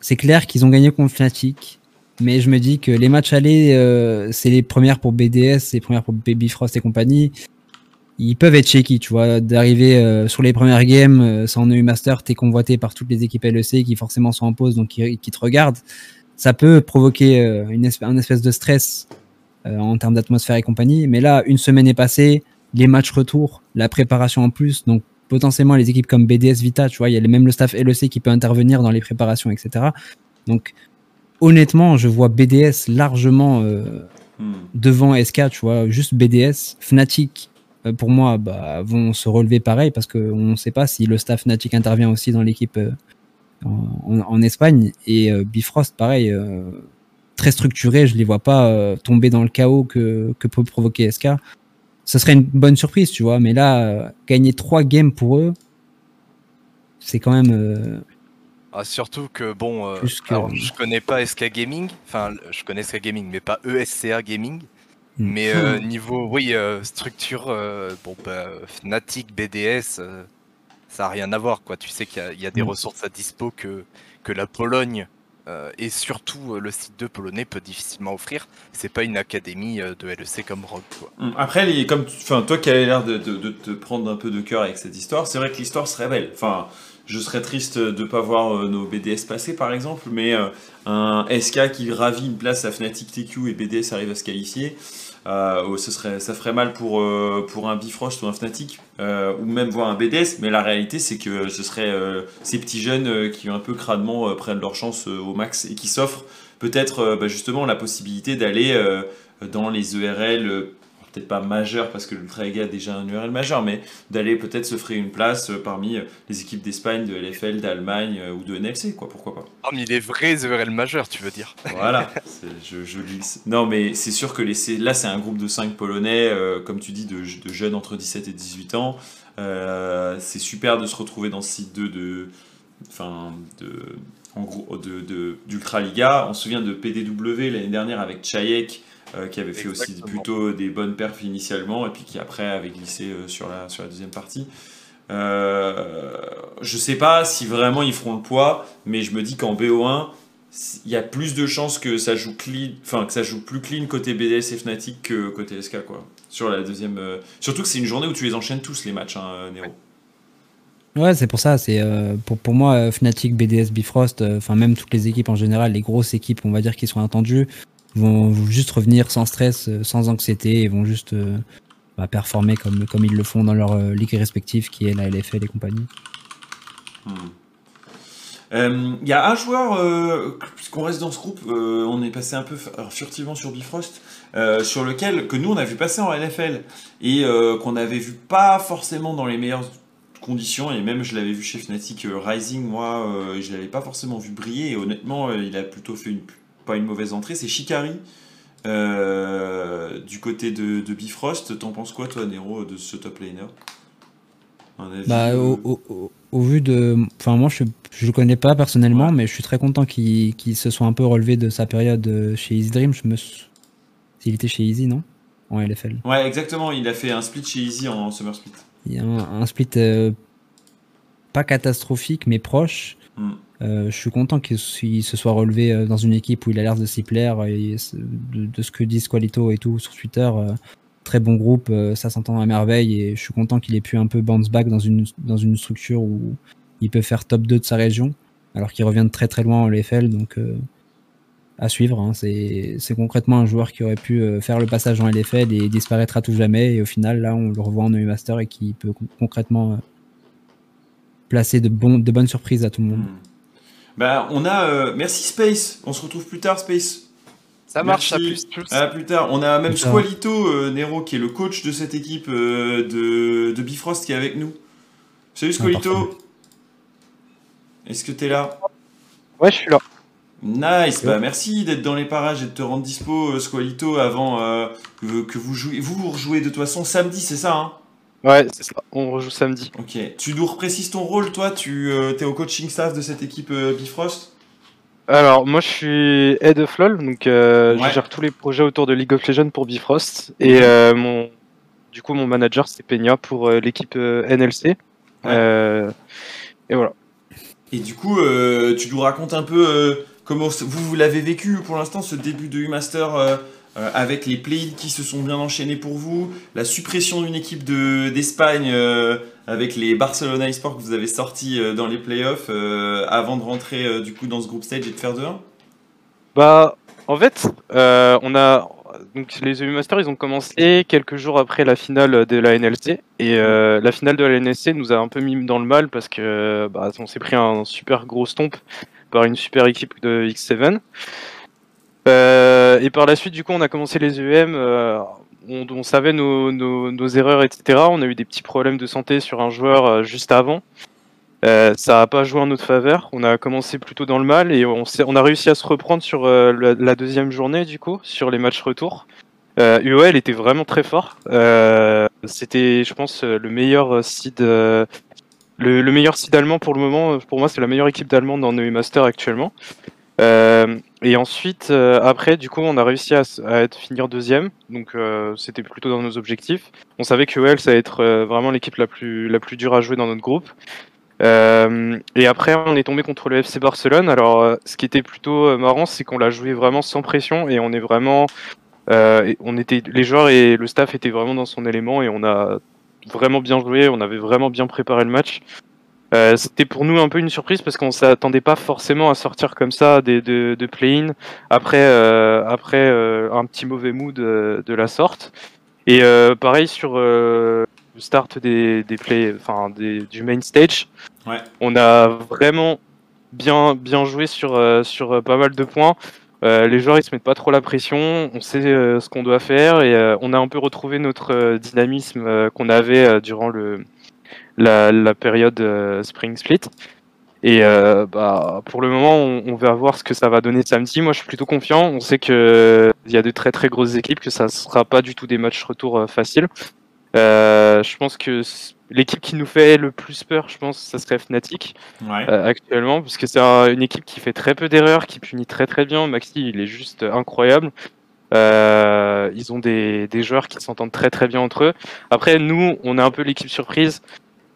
[SPEAKER 2] c'est clair qu'ils ont gagné contre Fnatic. Mais je me dis que les matchs allés, euh, c'est les premières pour BDS, les premières pour Baby Frost et compagnie. ils peuvent être shaky, tu vois, d'arriver euh, sur les premières games euh, sans EU Master, t'es convoité par toutes les équipes LEC qui forcément sont en pause, donc qui, te regardent. Ça peut provoquer une espèce, un espèce de stress en termes d'atmosphère et compagnie. Mais là, une semaine est passée, les matchs retour, la préparation en plus, donc potentiellement les équipes comme BDS Vita, tu vois, il y a même le staff LEC qui peut intervenir dans les préparations, etc. Donc honnêtement, je vois BDS largement euh,
[SPEAKER 1] Hmm.
[SPEAKER 2] devant SK, tu vois, juste BDS, Fnatic, euh, pour moi, bah, vont se relever pareil parce qu'on ne sait pas si le staff Fnatic intervient aussi dans l'équipe euh, en, Espagne. Et Bifrost, pareil, très structuré, je les vois pas tomber dans le chaos que, que peut provoquer SK. Ce serait une bonne surprise, tu vois, mais là, euh, gagner trois games pour eux, c'est quand même. euh,
[SPEAKER 3] Ah, surtout que bon, euh,
[SPEAKER 2] que-
[SPEAKER 3] alors, je connais pas SK Gaming, enfin je connais SK Gaming, mais pas ESCA Gaming.
[SPEAKER 2] Hmm.
[SPEAKER 3] Mais euh, niveau, oui, structure, bon bah Fnatic, BDS, ça a rien à voir quoi. Tu sais qu'il y a- il y, a des
[SPEAKER 2] Hmm.
[SPEAKER 3] ressources à dispo que que la Pologne euh, et surtout euh, le site 2 polonais peut difficilement offrir. C'est pas une académie euh, de LEC comme Rogue.
[SPEAKER 1] Hmm. Après, comme toi qui as l'air de, te prendre un peu de cœur avec cette histoire, c'est vrai que l'histoire serait belle. Enfin, je serais triste de ne pas voir nos BDS passer, par exemple, mais un SK qui ravit une place à Fnatic TQ et BDS arrive à se qualifier, euh, ce serait, ça ferait mal pour, euh, pour un Bifrost ou un Fnatic, euh, ou même voir un BDS, mais la réalité, c'est que ce serait ces petits jeunes qui un peu crânement prennent leur chance au max et qui s'offrent peut-être bah, justement la possibilité d'aller dans les ERL, peut-être pas majeurs parce que l'Ultra Ega a déjà un URL majeur, mais d'aller peut-être se frayer une place euh, parmi euh, les équipes d'Espagne, de LFL, d'Allemagne euh, ou de NLC, quoi, pourquoi pas.
[SPEAKER 3] Parmi les vrais ERL majeurs, tu veux dire
[SPEAKER 1] Voilà, je, je glisse. Non, mais c'est sûr que les, là, c'est un groupe de 5 Polonais, euh, comme tu dis, de, de jeunes entre 17 et 18 ans. Euh, c'est super de se retrouver dans ce site 2 de. Enfin, de. En gros, de, de- d'Ultra Liga. On se souvient de PDW l'année dernière avec Chayek, euh, qui avait fait aussi plutôt des bonnes perfs initialement, et puis qui après avait glissé euh, sur, la, sur la deuxième partie. Euh, je sais pas si vraiment ils feront le poids, mais je me dis qu'en BO1, il y a plus de chances que ça joue clean, enfin que ça joue plus clean côté BDS et Fnatic que côté SK quoi. Sur la deuxième, euh, surtout que c'est une journée où tu les enchaînes tous les matchs, hein, Nero.
[SPEAKER 2] Ouais, c'est pour ça. C'est euh, pour, pour moi euh, Fnatic, BDS, Bifrost, euh, enfin même toutes les équipes en général, les grosses équipes, on va dire qui sont attendues, vont, juste revenir sans stress, euh, sans anxiété, et vont juste euh, bah, performer comme comme ils le font dans leur euh, ligue respective, qui est la LFL et compagnie.
[SPEAKER 1] Hmm. Euh, Il y a un joueur, puisqu'on reste dans ce groupe, on est passé un peu furtivement sur Bifrost, sur lequel que nous on a vu passer en LFL et qu'on avait vu pas forcément dans les meilleures conditions et même je l'avais vu chez Fnatic Rising moi je l'avais pas forcément vu briller et honnêtement il a plutôt fait une, pas une mauvaise entrée c'est Shikari euh, du côté de, de Bifrost t'en penses quoi toi Nero de ce top laner?
[SPEAKER 2] Bah, au, au- au- au vu de. Enfin, moi, je je le connais pas personnellement,
[SPEAKER 1] Ouais.
[SPEAKER 2] mais je suis très content qu'il se soit un peu relevé de sa période euh, chez Easy Dream. Je me. S'il était chez Easy, non? En LFL.
[SPEAKER 1] Ouais, exactement. Il a fait un split chez Easy en Summer Split.
[SPEAKER 2] Il y a un, un split euh, pas catastrophique, mais proche.
[SPEAKER 1] Hmm.
[SPEAKER 2] Euh, je suis content qu'il se soit relevé euh, dans une équipe où il a l'air de s'y plaire. Et c- de, ce que dit Squalito et tout sur Twitter, euh, très bon groupe, euh, ça s'entend à merveille. Et je suis content qu'il ait pu un peu bounce back dans une, dans une structure où il peut faire top 2 de sa région, alors qu'il revient de très très loin en LFL. Donc euh, à suivre. hein. C'est concrètement un joueur qui aurait pu euh, faire le passage en LFL et disparaître à tout jamais. Et au final, là, on le revoit en EU Master et qui peut con- concrètement euh, placer de, bonnes surprises à tout le monde.
[SPEAKER 1] Bah, on a. euh, merci Space. On se retrouve plus tard, Space.
[SPEAKER 3] Ça marche, à plus,
[SPEAKER 1] plus tard. On a même. Squalito euh, Nero qui est le coach de cette équipe euh, de, de Bifrost qui est avec nous. Salut Squalito. Est-ce que t'es là?
[SPEAKER 4] Ouais, je suis là.
[SPEAKER 1] Nice, bah merci d'être dans les parages et de te rendre dispo, Squalito, avant euh, que, que vous jouiez. Vous, vous rejouez de toute façon samedi, c'est ça, hein?
[SPEAKER 4] Ouais, c'est ça. On rejoue samedi.
[SPEAKER 1] Ok. Tu nous reprécises ton rôle, toi? Tu euh, es au coaching staff de cette équipe euh, Bifrost?
[SPEAKER 4] Alors, moi, je suis head of LoL, donc euh,
[SPEAKER 1] Ouais.
[SPEAKER 4] je gère tous les projets autour de League of Legends pour Bifrost. Et mon, du coup, mon manager, c'est Peña pour l'équipe NLC. Et voilà.
[SPEAKER 1] Et du coup, tu nous racontes un peu comment vous, vous l'avez vécu pour l'instant, ce début de U-Master euh, avec les play qui se sont bien enchaînés pour vous, la suppression d'une équipe de- d'Espagne euh, avec les Barcelona eSports que vous avez sortis euh, dans les playoffs euh, avant de rentrer du coup dans ce groupe stage et de faire 2-1
[SPEAKER 4] Bah, en fait, on a donc les EU Masters, ils ont commencé quelques jours après la finale de la NLC et la finale de la NLC nous a un peu mis dans le mal parce que bah, on s'est pris un super gros stomp par une super équipe de X7. Euh, et par la suite, du coup, on a commencé les EM. euh, on, savait nos, nos- nos erreurs, etc. On a eu des petits problèmes de santé sur un joueur euh, juste avant. Ça n'a pas joué en notre faveur. On a commencé plutôt dans le mal et on, a réussi à se reprendre sur la, deuxième journée, du coup, sur les matchs retour. UOL était vraiment très fort. C'était, je pense, le meilleur seed, le, le meilleur seed allemand pour le moment. Pour moi, c'est la meilleure équipe d'Allemands dans EU Master actuellement. Euh, et ensuite, euh, après, du coup, on a réussi à, être finir deuxième. Donc, euh, c'était plutôt dans nos objectifs. On savait que UOL, ça allait être vraiment l'équipe la plus, la plus dure à jouer dans notre groupe. Et après, on est tombé contre le FC Barcelone. Alors, ce qui était plutôt marrant, c'est qu'on l'a joué vraiment sans pression et on est vraiment, on était, les joueurs et le staff étaient vraiment dans son élément et on a vraiment bien joué. On avait vraiment bien préparé le match. Euh, C'était pour nous un peu une surprise parce qu'on s'attendait pas forcément à sortir comme ça des, de, de play-in après, euh, après euh, un petit mauvais mood de, la sorte. Et pareil sur le start des, des play, enfin des, du main stage.
[SPEAKER 1] Ouais.
[SPEAKER 4] On a vraiment bien, bien joué sur, sur pas mal de points. Euh, les joueurs ils se mettent pas trop la pression, on sait euh, ce qu'on doit faire et euh, on a un peu retrouvé notre dynamisme qu'on avait durant le, la, la période euh, Spring Split. Et euh, bah, pour le moment, on, on va voir ce que ça va donner samedi. Moi, je suis plutôt confiant. On sait que il y a de très très grosses équipes, que ça sera pas du tout des matchs retour euh, faciles. Euh, je pense que l'équipe qui nous fait le plus peur, je pense, ça serait Fnatic
[SPEAKER 1] Ouais.
[SPEAKER 4] euh, actuellement, parce que c'est un- une équipe qui fait très peu d'erreurs, qui punit très très bien. Maxi, il est juste incroyable. Euh, ils ont des, des joueurs qui s'entendent très très bien entre eux. Après, nous, on est un peu l'équipe surprise.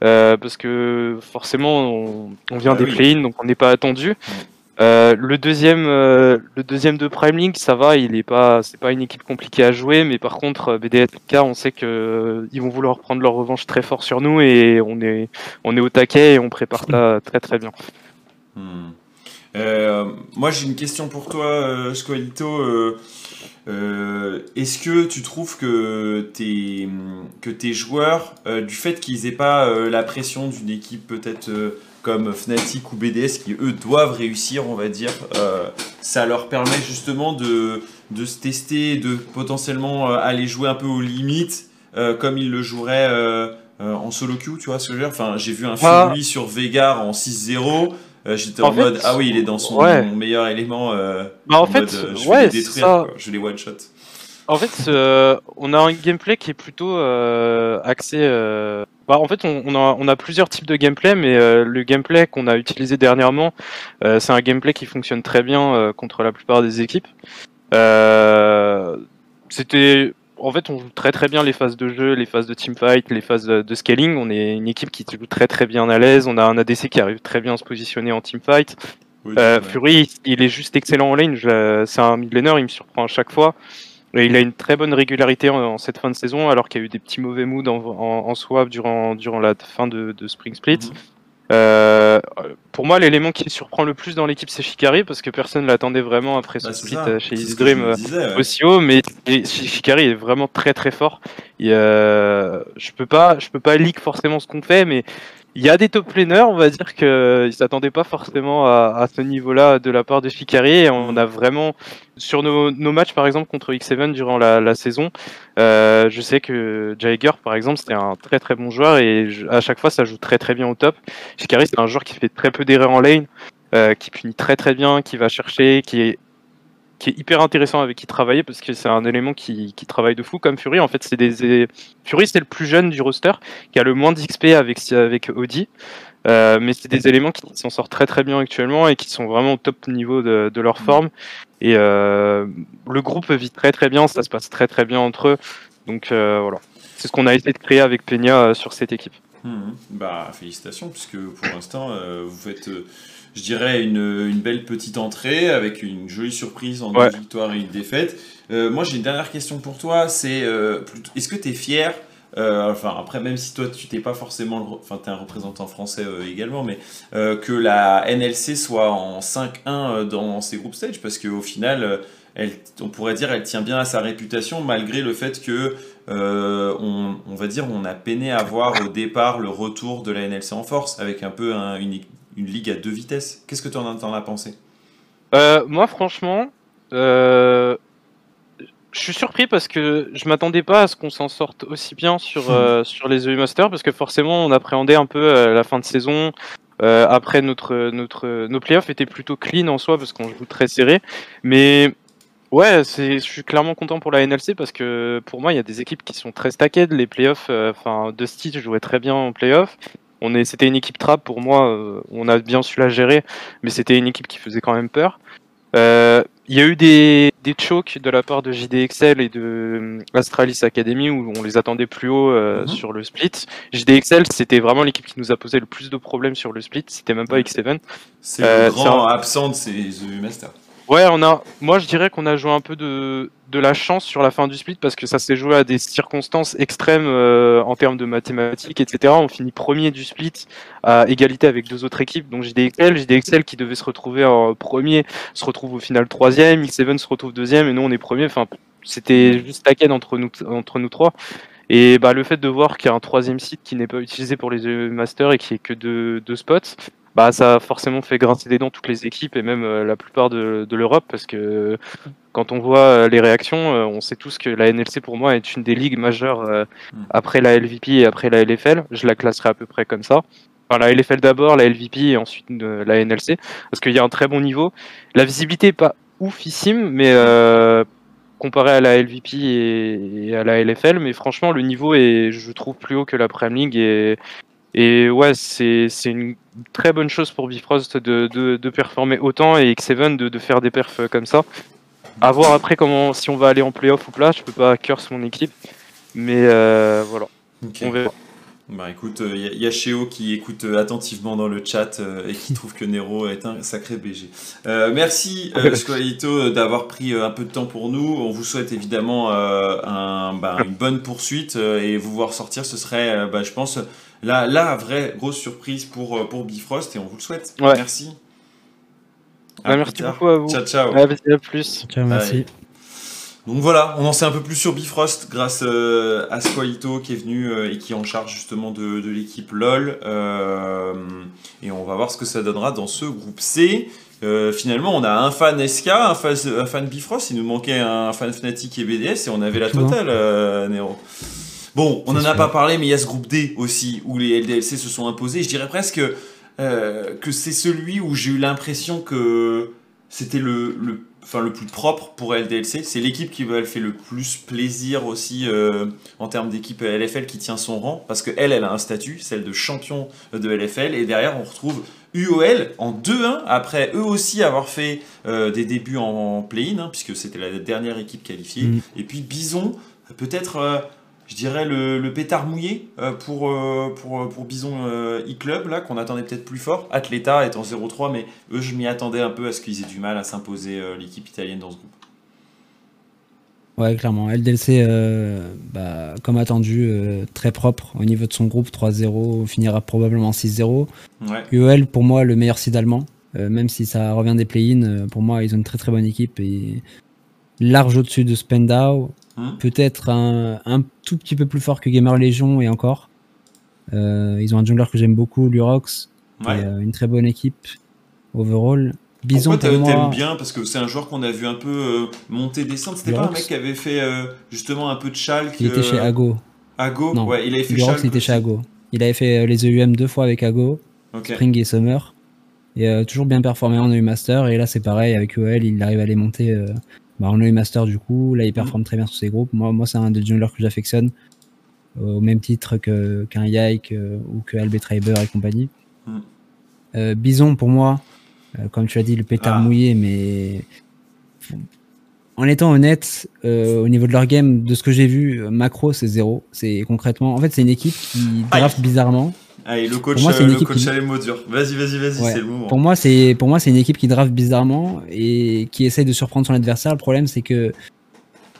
[SPEAKER 4] Euh, parce que forcément on, on vient
[SPEAKER 1] Bah
[SPEAKER 4] des
[SPEAKER 1] oui.
[SPEAKER 4] play-in donc on n'est pas attendu. Euh, le deuxième, euh, le deuxième de Prime League, ça va, il est pas, c'est pas une équipe compliquée à jouer, mais par contre BDSK, on sait que ils vont vouloir prendre leur revanche très fort sur nous et on est, on est au taquet et on prépare ça très très bien.
[SPEAKER 1] Hmm. Euh, moi, j'ai une question pour toi, euh, Squalito. Euh, euh, Est-ce que tu trouves que tes, que tes joueurs, euh, du fait qu'ils aient pas euh, la pression d'une équipe peut-être comme Fnatic ou BDS, qui eux doivent réussir, on va dire, ça leur permet justement de, de se tester, de potentiellement aller jouer un peu aux limites, comme ils le joueraient en solo queue, tu vois ce que je veux dire? Enfin, j'ai vu un
[SPEAKER 4] Ah.
[SPEAKER 1] Fury sur Vegar en 6-0. Euh, J'étais en,
[SPEAKER 4] En fait,
[SPEAKER 1] mode ah oui il est dans son
[SPEAKER 4] ouais.
[SPEAKER 1] meilleur élément euh,
[SPEAKER 4] Bah, en, fait,
[SPEAKER 1] mode, euh, je vais les détruire
[SPEAKER 4] ça-
[SPEAKER 1] quoi. je les one shot
[SPEAKER 4] En fait, on a un gameplay qui est plutôt axé. euh, bah, en fait, on, on a, on a plusieurs types de gameplay, mais le gameplay qu'on a utilisé dernièrement, c'est un gameplay qui fonctionne très bien contre la plupart des équipes. C'était. En fait, on joue très très bien les phases de jeu, les phases de teamfight, les phases de, de scaling. On est une équipe qui joue très très bien à l'aise. On a un ADC qui arrive très bien à se positionner en teamfight.
[SPEAKER 1] Oui,
[SPEAKER 4] Euh. Fury, il est juste excellent en lane. C'est un mid laner, il me surprend à chaque fois. Et il a une très bonne régularité en, en cette fin de saison, alors qu'il y a eu des petits mauvais moods en, en, en swap durant, durant la fin de, de Spring Split.
[SPEAKER 1] Mhm.
[SPEAKER 4] Euh, pour moi, l'élément qui surprend le plus dans l'équipe, c'est Shikari, parce que personne ne l'attendait vraiment après ce
[SPEAKER 1] Bah,
[SPEAKER 4] split
[SPEAKER 1] ça.
[SPEAKER 4] chez Dream
[SPEAKER 1] disais, ouais.
[SPEAKER 4] aussi haut, mais Shikari est vraiment très très fort. Et, euh, je peux pas, je peux pas leak forcément ce qu'on fait, mais il y a des top laners, on va dire qu'ils s'attendaient pas forcément à, à ce niveau-là de la part de Shikari. Et on a vraiment sur nos, nos matchs par exemple contre X7 durant la, la saison, euh, je sais que Jagger par exemple c'était un très très bon joueur et je- à chaque fois ça joue très très bien au top. Shikari c'est un joueur qui fait très peu d'erreurs en lane, euh, qui punit très très bien, qui va chercher, qui est qui est hyper intéressant avec qui travailler parce que c'est un élément qui, qui travaille de fou comme Fury. En fait, c'est des Fury, c'est le plus jeune du roster qui a le moins d'XP avec avec Audi. Euh, mais c'est des éléments qui s'en sortent très très bien actuellement et qui sont vraiment au top niveau de, de leur forme. Et euh, le groupe vit très très bien, ça se passe très très bien entre eux. Donc euh, voilà, c'est ce qu'on a essayé de créer avec Peña sur cette équipe.
[SPEAKER 1] Mhm. Bah, félicitations, puisque pour l'instant, vous faites. Je dirais, une, une belle petite entrée avec une jolie surprise en
[SPEAKER 4] Ouais.
[SPEAKER 1] deux victoires et une défaite. Euh, moi, j'ai une dernière question pour toi. C'est euh, est-ce que tu es fier euh, enfin après même si toi tu t'es pas forcément enfin t'es un représentant français euh, également mais euh, que la NLC soit en 5-1 euh, dans ces groupes stage parce qu'au final elle, on pourrait dire elle tient bien à sa réputation malgré le fait que on, on va dire on a peiné à voir au départ le retour de la NLC en force avec un peu un- une, une ligue à deux vitesses. Qu'est-ce que tu en, as pensé
[SPEAKER 4] Euh, moi, franchement, euh, je suis surpris parce que je m'attendais pas à ce qu'on s'en sorte aussi bien sur, euh, sur les EU Masters parce que forcément, on appréhendait un peu euh, la fin de saison. Euh, après, notre, notre, nos playoffs étaient plutôt clean en soi parce qu'on joue très serré. Mais ouais, c'est, je suis clairement content pour la NLC parce que pour moi, il y a des équipes qui sont très stacked. Les playoffs, euh, enfin, Dusty jouait très bien en playoffs. On est, c'était une équipe trap pour moi. euh, on a bien su la gérer, mais c'était une équipe qui faisait quand même peur. Euh, Il y a eu des, des chokes de la part de JDXL et de euh, Astralis Academy où on les attendait plus haut euh,
[SPEAKER 1] Mhm.
[SPEAKER 4] sur le split. JDXL, c'était vraiment l'équipe qui nous a posé le plus de problèmes sur le split. C'était même pas X7.
[SPEAKER 1] C'est
[SPEAKER 4] Euh,
[SPEAKER 1] le grand
[SPEAKER 4] ça-
[SPEAKER 1] absent de ces EU Masters.
[SPEAKER 4] Ouais, on a. Moi, je dirais qu'on a joué un peu de, de la chance sur la fin du split parce que ça s'est joué à des circonstances extrêmes euh, en termes de mathématiques, etc. On finit premier du split à égalité avec deux autres équipes, donc JDXL, JDXL qui devait se retrouver en premier se retrouve au final troisième, X7 se retrouve deuxième et nous on est premier. Enfin, c'était juste taquette entre nous entre nous trois. Et bah, le fait de voir qu'il y a un troisième site qui n'est pas utilisé pour les EU Masters et qui est que deux, deux spots, bah, ça a forcément fait grincer des dents toutes les équipes et même euh, la plupart de, de l'Europe parce que quand on voit euh, les réactions, euh, on sait tous que la NLC pour moi est une des ligues majeures euh,
[SPEAKER 1] Mm.
[SPEAKER 4] après la LVP et après la LFL. Je la classerai à peu près comme ça. Enfin, la LFL d'abord, la LVP et ensuite euh, la NLC parce qu'il y a un très bon niveau. La visibilité est pas oufissime, mais euh, comparé à la LVP et, et à la LFL, mais franchement le niveau est, je trouve, plus haut que la Premier League et et ouais, c'est c'est une très bonne chose pour Bifrost de, de, de performer autant et X7 de, de faire des perfs comme ça. À voir après comment si on va aller en playoff ou pas, je peux pas curse mon équipe. Mais euh, voilà, on verra.
[SPEAKER 1] Bah écoute, il y, a- y a Chéo qui écoute euh, attentivement dans le chat euh, et qui trouve que Nero est un sacré BG. Euh, merci euh, Squalito euh, d'avoir pris euh, un peu de temps pour nous. On vous souhaite évidemment euh, un, bah, une bonne poursuite euh, et vous voir sortir, ce serait, euh, bah, je pense, la, la vraie grosse surprise pour, euh, pour Bifrost et on vous le souhaite.
[SPEAKER 4] Ouais.
[SPEAKER 1] Merci. À
[SPEAKER 4] Bah, merci beaucoup à vous.
[SPEAKER 1] Ciao, ciao.
[SPEAKER 4] À plus.
[SPEAKER 2] Ciao, merci.
[SPEAKER 1] Donc voilà, on en sait un peu plus sur Bifrost grâce euh, à Squalito qui est venu euh, et qui est en charge justement de, de l'équipe LOL. Euh, et on va voir ce que ça donnera dans ce groupe C. Finalement, on a un fan SK, un fan, un fan Bifrost, il nous manquait un fan Fnatic et BDS et on avait la totale, Nero. Bon, on n'en a pas parlé, mais il y a ce groupe D aussi où les LDLC se sont imposés. Je dirais presque que c'est celui où j'ai eu l'impression que c'était le, le, enfin, le plus propre pour LDLC. C'est l'équipe qui m'a fait le plus plaisir aussi euh, en termes d'équipe LFL qui tient son rang, parce que elle, elle a un statut, celle de champion de LFL, et derrière on retrouve UOL en 2-1, après eux aussi avoir fait euh, des débuts en, play-in, hein, puisque c'était la dernière équipe qualifiée,
[SPEAKER 2] Mm.
[SPEAKER 1] et puis Bison, peut-être... euh, je dirais le, le pétard mouillé euh, pour, euh, pour, pour Bison euh, e-club, là, qu'on attendait peut-être plus fort. Atleta étant 0-3, mais eux, je m'y attendais un peu à ce qu'ils aient du mal à s'imposer euh, l'équipe italienne dans ce groupe.
[SPEAKER 2] Ouais, clairement. LDLC, euh, bah, comme attendu, euh, très propre au niveau de son groupe. 3-0, finira probablement 6-0.
[SPEAKER 1] Ouais.
[SPEAKER 2] UOL, pour moi, le meilleur seed allemand. Euh, même si ça revient des play-in, euh, pour moi, ils ont une très très bonne équipe et large au-dessus de Spendau.
[SPEAKER 1] Hmm.
[SPEAKER 2] Peut-être un, un tout petit peu plus fort que Gamer Legion et encore. Euh, ils ont un jungler que j'aime beaucoup, Lurox.
[SPEAKER 1] Ouais.
[SPEAKER 2] Et, euh, une très bonne équipe overall. Bison,
[SPEAKER 1] Pourquoi
[SPEAKER 2] pour
[SPEAKER 1] t'a- t'aimes
[SPEAKER 2] moi,
[SPEAKER 1] bien? Parce que c'est un joueur qu'on a vu un peu euh, monter, descendre. C'était pas un mec qui avait fait justement un peu de Schalke
[SPEAKER 2] il était chez Ago.
[SPEAKER 1] Ago?
[SPEAKER 2] Non,
[SPEAKER 1] Ouais, il avait fait
[SPEAKER 2] Lurox,
[SPEAKER 1] Schalke
[SPEAKER 2] il était chez. Ago. Il avait fait les EUM deux fois avec Ago. Spring et Summer. Et toujours bien performé en EU Master. Et là, c'est pareil, avec UOL, il arrive à les monter bah, en EU Master du coup. Là, il performe très bien sur ses groupes. Moi, moi c'est un des junglers que j'affectionne. euh, au même titre qu'un Yike ou que Albetraber et compagnie.
[SPEAKER 1] Mm.
[SPEAKER 2] Euh, Bison, pour moi, euh, comme tu as dit, le pétard
[SPEAKER 1] Ah.
[SPEAKER 2] mouillé, mais en étant honnête, euh, au niveau de leur game, de ce que j'ai vu, macro, c'est zéro. C'est concrètement, en fait, c'est une équipe qui draft bizarrement.
[SPEAKER 1] Allez, le coach,
[SPEAKER 2] moi,
[SPEAKER 1] euh, le coach
[SPEAKER 2] qui-
[SPEAKER 1] mots durs. Vas-y, vas-y, vas-y,
[SPEAKER 2] Ouais.
[SPEAKER 1] c'est le moment.
[SPEAKER 2] Pour moi, c'est pour moi c'est une équipe qui draft bizarrement et qui essaye de surprendre son adversaire. Le problème, c'est que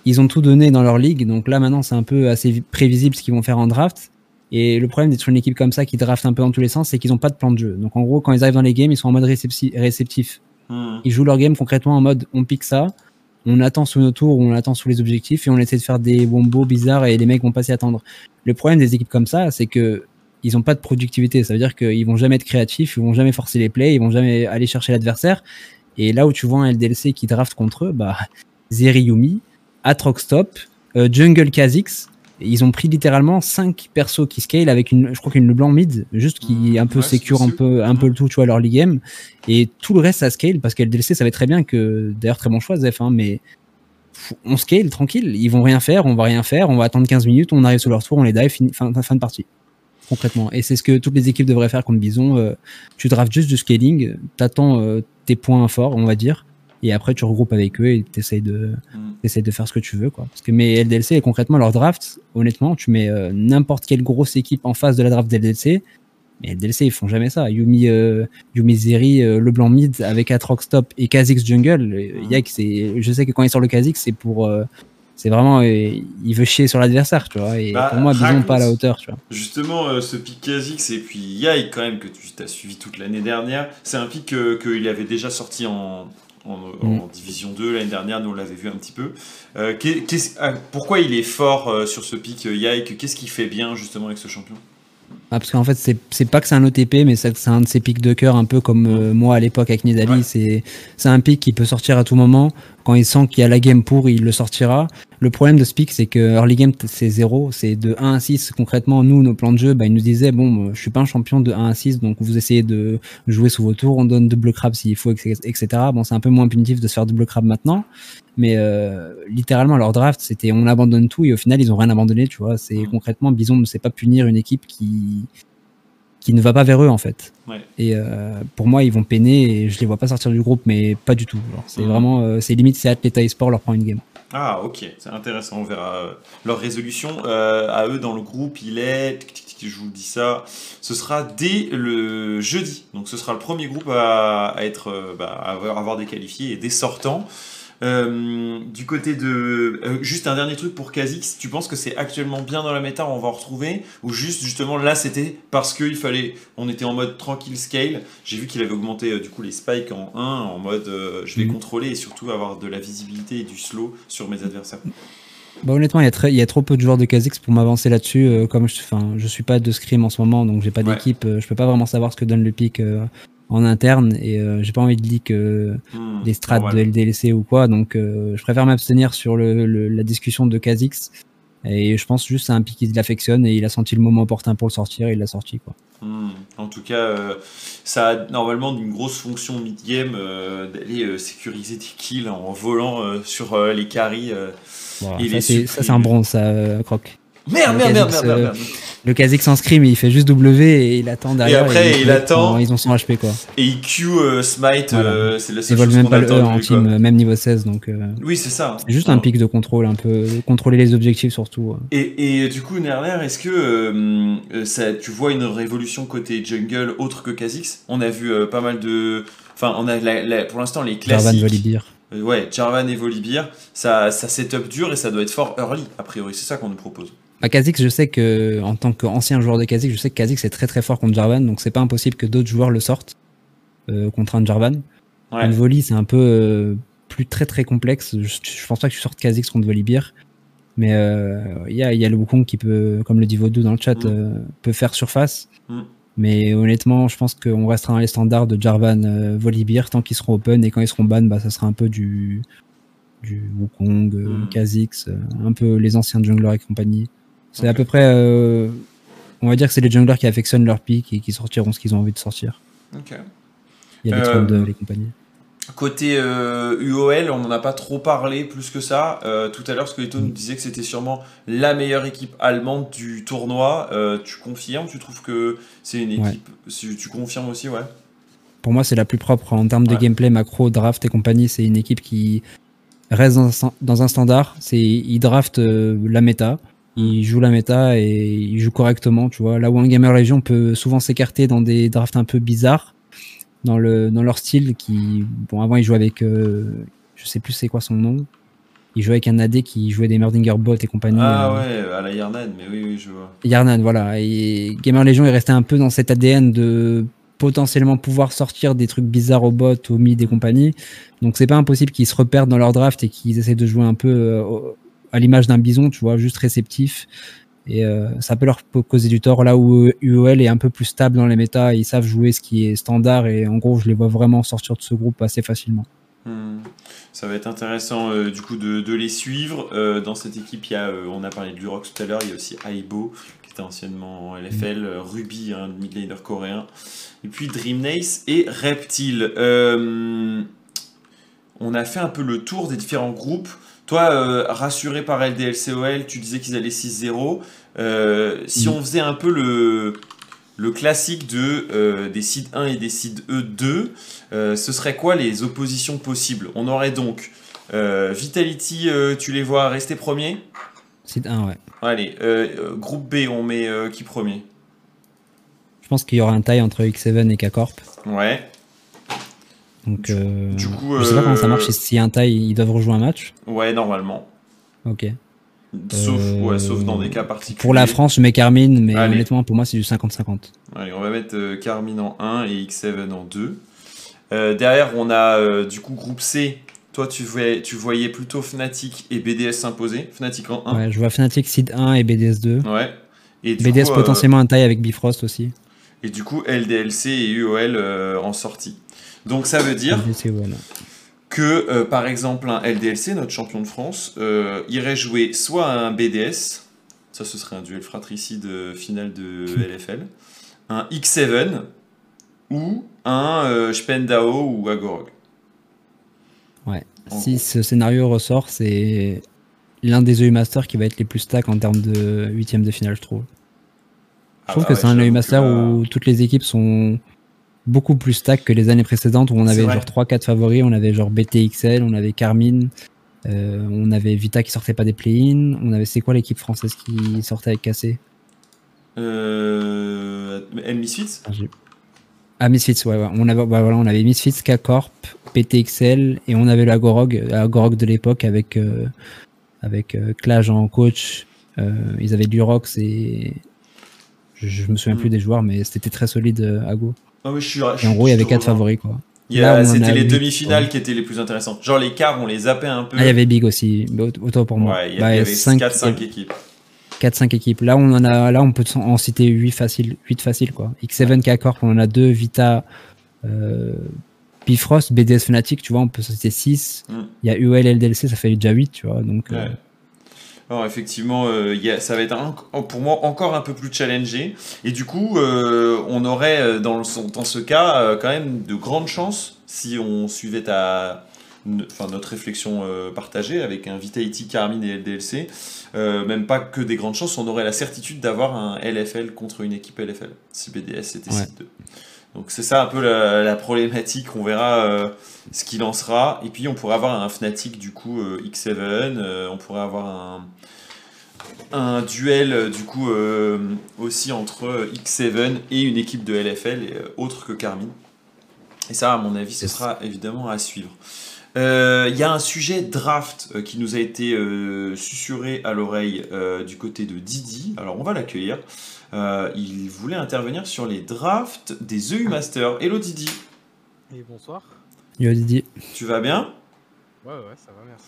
[SPEAKER 2] ils ont tout donné dans leur ligue, donc là maintenant c'est un peu assez vi- prévisible ce qu'ils vont faire en draft. Et le problème d'être sur une équipe comme ça qui draft un peu dans tous les sens, c'est qu'ils n'ont pas de plan de jeu. Donc en gros, quand ils arrivent dans les games, ils sont en mode récepti- réceptif.
[SPEAKER 1] Hmm.
[SPEAKER 2] Ils jouent leur game concrètement en mode on pique ça, on attend sous nos tours, on attend sous les objectifs et on essaie de faire des wombos bizarres et les mecs vont pas s'y attendre. Le problème des équipes comme ça, c'est que ils ont pas de productivité. Ça veut dire qu'ils vont jamais être créatifs, ils vont jamais forcer les plays, ils vont jamais aller chercher l'adversaire. Et là où tu vois un LDLC qui draft contre eux, bah, Zeriyumi, Atroxtop, euh, Jungle Kha'Zix, ils ont pris littéralement 5 persos qui scale avec une, je crois qu'une blanc mid, juste qui est un peu
[SPEAKER 1] Ouais, c'est
[SPEAKER 2] secure un peu, un peu le tout, tu vois, leur league game. Et tout le reste, ça scale parce que LDLC savait très bien que, d'ailleurs, très bon choix, Zef, hein, mais on scale tranquille, ils vont rien faire, on va rien faire, on va attendre 15 minutes, on arrive sur leur tour, on les dive, fin, fin de partie. Concrètement. Et c'est ce que toutes les équipes devraient faire contre Bison. euh, tu drafts juste du scaling, t'attends euh, tes points forts, on va dire, et après tu regroupes avec eux et t'essayes de, t'essayes de faire ce que tu veux. Quoi. Parce que, mais LDLC, concrètement, leur draft, honnêtement, tu mets euh, n'importe quelle grosse équipe en face de la draft d'LDLC, mais LDLC, ils font jamais ça. Yumi, euh, Yumi Zeri, euh, Leblanc Mid avec Atrox Top et Kha'Zix Jungle, euh. Yak, c'est, je sais que quand il sort le Kha'Zix, c'est pour. Euh, c'est vraiment. euh, il veut chier sur l'adversaire, tu vois. Et
[SPEAKER 1] Bah,
[SPEAKER 2] pour moi, Bison, pas à la hauteur, tu vois.
[SPEAKER 1] Justement, euh, ce pic Kha'Zix et puis Yai, quand même, que tu as suivi toute l'année dernière, c'est un pic que- qu'il avait déjà sorti en, en, en
[SPEAKER 2] Mm.
[SPEAKER 1] Division 2 l'année dernière, nous on l'avait vu un petit peu. Euh, ah, pourquoi il est fort euh, sur ce pic euh, Yai Qu'est-ce qu'il fait bien justement avec ce champion?
[SPEAKER 2] Ah, parce qu'en fait, c'est c'est pas que c'est un OTP, mais c'est un de ces pics de cœur, un peu comme euh, moi à l'époque avec Nidali.
[SPEAKER 1] Ouais.
[SPEAKER 2] C'est c'est un pic qui peut sortir à tout moment. Quand il sent qu'il y a la game pour, il le sortira. Le problème de ce pic, c'est que early game, c'est 0. C'est de 1 à 6. Concrètement, nous, nos plans de jeu, bah, ils nous disaient bon, euh, je suis pas un champion de 1 à 6, donc vous essayez de jouer sous vos tours. On donne double crab s'il faut, etc. Bon, c'est un peu moins punitif de se faire double crab maintenant. Mais euh, littéralement, leur draft, c'était on abandonne tout et au final, ils ont rien abandonné, tu vois. C'est
[SPEAKER 1] Mhm.
[SPEAKER 2] concrètement, Bison ne sait pas punir une équipe qui qui ne va pas vers eux en fait.
[SPEAKER 1] Ouais.
[SPEAKER 2] Et euh, pour moi, ils vont peiner et je les vois pas sortir du groupe, mais pas du tout. C'est
[SPEAKER 1] Mhm.
[SPEAKER 2] vraiment, euh, c'est limite, c'est Atleta eSport leur prend une game.
[SPEAKER 1] Ah, ok, c'est intéressant. On verra euh, leur résolution. Euh, à eux, dans le groupe, il est. Je vous dis ça. Ce sera dès le jeudi. Donc, ce sera le premier groupe à, à être, bah, à avoir des qualifiés et des sortants. Euh, du côté de. euh, juste un dernier truc pour Kha'Zix. Tu penses que c'est actuellement bien dans la méta On va en retrouver Ou juste, justement, là, c'était parce qu'il fallait. On était en mode tranquille scale. J'ai vu qu'il avait augmenté euh, du coup les spikes en 1 en mode je vais
[SPEAKER 2] Mhm.
[SPEAKER 1] contrôler et surtout avoir de la visibilité et du slow sur mes adversaires.
[SPEAKER 2] Bah, honnêtement, il y, a très- il y a trop peu de joueurs de Kha'Zix pour m'avancer là-dessus. euh, comme je, je suis pas de scrim en ce moment, donc j'ai pas
[SPEAKER 1] Ouais.
[SPEAKER 2] d'équipe. euh, je peux pas vraiment savoir ce que donne le pic euh, en interne et euh, j'ai pas envie de leak euh,
[SPEAKER 1] Hmm,
[SPEAKER 2] des strats
[SPEAKER 1] normal.
[SPEAKER 2] de LDLC ou quoi. Donc euh, je préfère m'abstenir sur le, le- la discussion de Kha'Zix. Et je pense juste c'est un pic qui l'affectionne et il a senti le moment opportun pour le sortir et il l'a sorti. Quoi.
[SPEAKER 1] Hmm, En tout cas, euh, ça a normalement une grosse fonction mid-game d'aller sécuriser des kills en volant sur les carries.
[SPEAKER 2] Voilà,
[SPEAKER 1] Il
[SPEAKER 2] ça,
[SPEAKER 1] est
[SPEAKER 2] c'est- un bronze, ça, Croc.
[SPEAKER 1] Merde, merde, merde, merde,
[SPEAKER 2] euh,
[SPEAKER 1] merde, merde.
[SPEAKER 2] Le Kha'Zix en scrim, il fait juste W et il attend derrière.
[SPEAKER 1] après,
[SPEAKER 2] et
[SPEAKER 1] il attend.
[SPEAKER 2] Ils ont son HP quoi.
[SPEAKER 1] Et il Q euh, smite,
[SPEAKER 2] Voilà.
[SPEAKER 1] euh, c'est la
[SPEAKER 2] Ils
[SPEAKER 1] seule
[SPEAKER 2] volent
[SPEAKER 1] chose
[SPEAKER 2] même pas le E en
[SPEAKER 1] quoi.
[SPEAKER 2] team, euh, même niveau 16. Donc euh,
[SPEAKER 1] Oui, c'est ça.
[SPEAKER 2] c'est juste un pic de contrôle, un peu contrôler les objectifs surtout. euh.
[SPEAKER 1] Et, et du coup, Nerler, est-ce que euh, euh, ça, tu vois une révolution côté jungle autre que Kha'Zix? On a vu euh, pas mal de. Enfin, on a la- la- pour l'instant les
[SPEAKER 2] Jarvan
[SPEAKER 1] classiques.
[SPEAKER 2] Volibear.
[SPEAKER 1] Euh, ouais, Jarvan et Volibear, ça, ça setup dur et ça doit être fort early, a priori. C'est ça qu'on nous propose.
[SPEAKER 2] Bah, Kha'Zix, je sais que en tant qu'ancien joueur de Kha'Zix, je sais que Kha'Zix est très très fort contre Jarvan, donc c'est pas impossible que d'autres joueurs le sortent euh, contre un Jarvan.
[SPEAKER 1] Ouais.
[SPEAKER 2] Une Voli, c'est un peu euh, plus très très complexe. Je, je pense pas que tu sortes Kha'Zix contre Volibear. Mais euh, il y, a, y a le Wukong qui peut, comme le dit Vodou dans le chat,
[SPEAKER 1] Mm.
[SPEAKER 2] euh, peut faire surface.
[SPEAKER 1] Mm.
[SPEAKER 2] Mais honnêtement, je pense qu'on restera dans les standards de Jarvan, euh, Volibear tant qu'ils seront open et quand ils seront ban, bah, ça sera un peu du, du Wukong, euh,
[SPEAKER 1] Mm.
[SPEAKER 2] Kha'Zix, euh, un peu les anciens junglers et compagnie. C'est à peu près, euh, on va dire que c'est les junglers qui affectionnent leur pick et qui sortiront ce qu'ils ont envie de sortir.
[SPEAKER 1] Ok.
[SPEAKER 2] Il y a les
[SPEAKER 1] Euh,
[SPEAKER 2] trolls de les compagnies.
[SPEAKER 1] Côté euh, UOL, on n'en a pas trop parlé plus que ça. Euh, tout à l'heure, Skelito nous disait que c'était sûrement la meilleure équipe allemande du tournoi. Euh, tu confirmes? Tu trouves que c'est une équipe tu, tu confirmes aussi, ouais
[SPEAKER 2] Pour moi, c'est la plus propre en termes de gameplay, macro, draft et compagnie. C'est une équipe qui reste dans un, dans un standard. C'est ils draftent euh, la méta, Il joue la méta et il joue correctement, tu vois. Là où un Gamer Legion peut souvent s'écarter dans des drafts un peu bizarres, dans, le, dans leur style, qui, bon, avant il jouait avec, euh, je sais plus c'est quoi son nom, il jouait avec un AD qui jouait des Merdinger Bot et compagnie.
[SPEAKER 1] Ah
[SPEAKER 2] euh,
[SPEAKER 1] ouais, à la Yarnan, mais oui, oui, je vois.
[SPEAKER 2] Yarnan, voilà. Et Gamer Legion est resté un peu dans cet ADN de potentiellement pouvoir sortir des trucs bizarres au bot, au mid et compagnie. Donc c'est pas impossible qu'ils se reperdent dans leur draft et qu'ils essaient de jouer un peu euh, à l'image d'un bison, tu vois, juste réceptif. Et euh, ça peut leur causer du tort là où UOL est un peu plus stable dans les méta, ils savent jouer ce qui est standard et en gros je les vois vraiment sortir de ce groupe assez facilement.
[SPEAKER 1] Hmm. Ça va être intéressant euh, du coup de, de les suivre. Euh, dans cette équipe, il y a, on a parlé de Lurox tout à l'heure, il y a aussi Aibo qui était anciennement en LFL, euh, Ruby, un mid laner coréen, et puis Dreamnace et Reptile. On a fait un peu le tour des différents groupes. Toi, euh, rassuré par LDLCOL, tu disais qu'ils allaient 6-0. Euh, si
[SPEAKER 2] Mm.
[SPEAKER 1] on faisait un peu le, le classique de, euh, des seeds 1 et des seeds E2, euh, ce serait quoi les oppositions possibles? On aurait donc Vitality, tu les vois rester premier
[SPEAKER 2] C'est un, ouais.
[SPEAKER 1] Allez, groupe B, on met qui premier?
[SPEAKER 2] Je pense qu'il y aura un taille entre X7 et K-Corp.
[SPEAKER 1] Ouais.
[SPEAKER 2] Donc,
[SPEAKER 1] Du-
[SPEAKER 2] euh,
[SPEAKER 1] du coup,
[SPEAKER 2] je sais pas comment ça
[SPEAKER 1] euh,
[SPEAKER 2] marche. si- un taille, ils doivent rejouer un match.
[SPEAKER 1] Ouais, normalement.
[SPEAKER 2] Ok.
[SPEAKER 1] Sauf,
[SPEAKER 2] Euh,
[SPEAKER 1] ouais, sauf dans des cas particuliers.
[SPEAKER 2] Pour la France, je mets Carmine, mais
[SPEAKER 1] Allez.
[SPEAKER 2] honnêtement, pour moi, c'est du 50-50.
[SPEAKER 1] Allez, on va mettre euh, Carmine en 1 et X7 en 2. Euh, derrière, on a du coup groupe C. Toi, tu voyais, tu voyais plutôt Fnatic et BDS s'imposer. Fnatic en 1.
[SPEAKER 2] Ouais, je vois Fnatic Seed 1 et BDS 2.
[SPEAKER 1] Ouais. Et du
[SPEAKER 2] BDS
[SPEAKER 1] coup,
[SPEAKER 2] potentiellement un taille avec Bifrost aussi.
[SPEAKER 1] et du coup, LDLC et UOL en sortie. Donc ça veut dire que, euh, par exemple, un LDLC, notre champion de France, euh, irait jouer soit un BDS, ça ce serait un duel fratricide euh, final de LFL, un X7 ou un euh, Spendao ou Agorog.
[SPEAKER 2] Ouais.
[SPEAKER 1] En
[SPEAKER 2] Si
[SPEAKER 1] gros.
[SPEAKER 2] ce scénario ressort, c'est l'un des EU Masters qui va être les plus stack en termes de huitième de finale, je trouve. Je
[SPEAKER 1] Ah
[SPEAKER 2] trouve
[SPEAKER 1] bah
[SPEAKER 2] que
[SPEAKER 1] ouais,
[SPEAKER 2] c'est un EU Master
[SPEAKER 1] que
[SPEAKER 2] où toutes les équipes sont beaucoup plus stack que les années précédentes où on avait genre 3-4 favoris. On avait genre BTXL, on avait Carmine, euh, on avait Vita qui sortait pas des play-in. On avait, c'est quoi l'équipe française qui sortait avec KC
[SPEAKER 1] Euh, Misfits
[SPEAKER 2] Ah, Ah, Misfits, ouais, ouais. On avait, bah, voilà, on avait Misfits, K-Corp, PTXL, et on avait la Gorog, la Gorog de l'époque avec, euh, avec euh, Clash en coach. Euh, ils avaient Durox et. Je, je me souviens
[SPEAKER 1] Mm.
[SPEAKER 2] plus des joueurs, mais c'était très solide à Go.
[SPEAKER 1] Ah oui, je suis,
[SPEAKER 2] Et en gros, il y avait quatre favoris, quoi.
[SPEAKER 1] Y C'était les demi-finales
[SPEAKER 2] ouais.
[SPEAKER 1] qui étaient les plus intéressantes. Genre les quarts, on les zappait un peu.
[SPEAKER 2] Ah, il y avait Big aussi, autant pour moi.
[SPEAKER 1] Ouais, il y
[SPEAKER 2] Bah,
[SPEAKER 1] avait
[SPEAKER 2] cinq-
[SPEAKER 1] 4-5 équipes.
[SPEAKER 2] 4-5 équipes. Là, on en a, là, on peut en citer 8 faciles, 8 faciles, quoi. X7 K-Corp, on en a 2, Vita, euh, Bifrost, BDS Fnatic, tu vois, on peut en citer 6.
[SPEAKER 1] Mm.
[SPEAKER 2] Il y a UL, LDLC, ça fait déjà 8, tu vois. Donc, euh,
[SPEAKER 1] Ouais. Alors effectivement, euh, il y a- ça va être un- pour moi encore un peu plus challengé. Et du coup, euh, on aurait euh, dans, le, son- dans ce cas euh, quand même de grandes chances si on suivait ta, enfin, notre réflexion partagée avec un Vitality, Carmine et LDLC. même pas que des grandes chances, on aurait la certitude d'avoir un LFL contre une équipe LFL si BDS était
[SPEAKER 2] Ouais.
[SPEAKER 1] site 2. Donc c'est ça un peu la, la problématique. On verra euh, ce qu'il en sera. Et puis on pourrait avoir un Fnatic du coup euh, X7. euh, on pourrait avoir un, un duel du coup aussi entre euh, X7 et une équipe de LFL autre que Carmine. Et ça, à mon avis, ce sera évidemment à suivre. Il y a un sujet draft qui nous a été susurré à l'oreille du côté de Didi. Alors on va l'accueillir. Euh, il voulait intervenir sur les drafts des EU Masters. Hello Didi,
[SPEAKER 5] Et bonsoir.
[SPEAKER 2] yo, Didier.
[SPEAKER 1] tu vas bien?
[SPEAKER 5] Ouais, ouais, ça va, merci.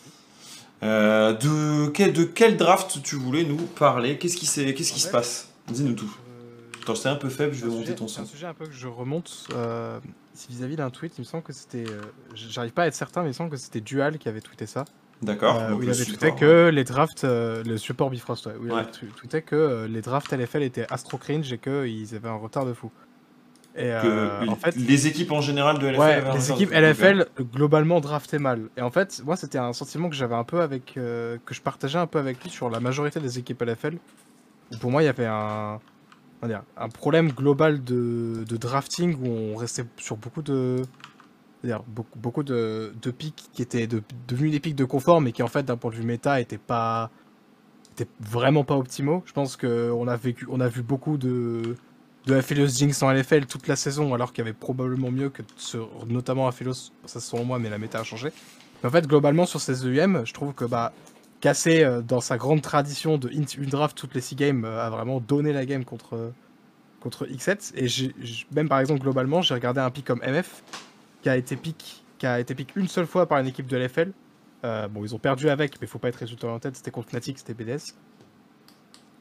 [SPEAKER 1] Euh, de, quel, de quel draft tu voulais nous parler? Qu'est-ce qui, qui
[SPEAKER 5] En
[SPEAKER 1] se passe? Dis-nous tout.
[SPEAKER 5] Euh,
[SPEAKER 1] Attends, c'est un peu faible, je
[SPEAKER 5] c'est
[SPEAKER 1] vais monter
[SPEAKER 5] sujet-
[SPEAKER 1] ton
[SPEAKER 5] C'est
[SPEAKER 1] son.
[SPEAKER 5] un sujet un peu que je remonte. euh, c'est vis-à-vis d'un tweet, il me semble que c'était. euh, J'arrive pas à être certain, mais il me semble que c'était Dual qui avait tweeté ça.
[SPEAKER 1] D'accord.
[SPEAKER 5] Euh, où il avait tweeté que les drafts. euh, le support Bifrost, ouais. Où il
[SPEAKER 1] Ouais.
[SPEAKER 5] avait tw- tweeté que euh, les drafts LFL étaient astro cringe et qu'ils avaient un retard de fou. Et
[SPEAKER 1] que
[SPEAKER 5] euh, en fait.
[SPEAKER 1] les équipes en général de LFL
[SPEAKER 5] Ouais, les équipes LFL globalement draftaient mal. Et en fait, moi, c'était un sentiment que j'avais un peu avec. que je partageais un peu avec lui sur la majorité des équipes LFL. Où pour moi, il y avait un. un problème global de, de drafting où on restait sur beaucoup de. C'est-à-dire beaucoup, beaucoup de, de pics qui étaient de- devenus des pics de confort, mais qui en fait, d'un point de vue méta, étaient pas. vraiment pas optimaux. Je pense qu'on a vécu, on a vu beaucoup de de Aphelios Jinx en LFL toute la saison, alors qu'il y avait probablement mieux que sur, notamment Aphelios, ça selon moi, mais la méta a changé. Mais en fait, globalement, sur ces EUM, je trouve que bah, Cassé, euh, dans sa grande tradition de une draft toutes les 6 games, euh, a vraiment donné la game contre, contre X7. Et même par exemple, globalement, j'ai regardé un pick comme MF, qui a été pick, qui a été pick une seule fois par une équipe de LFL. Euh, bon, ils ont perdu avec, mais faut pas être résultat en tête, c'était contre Fnatic, c'était BDS.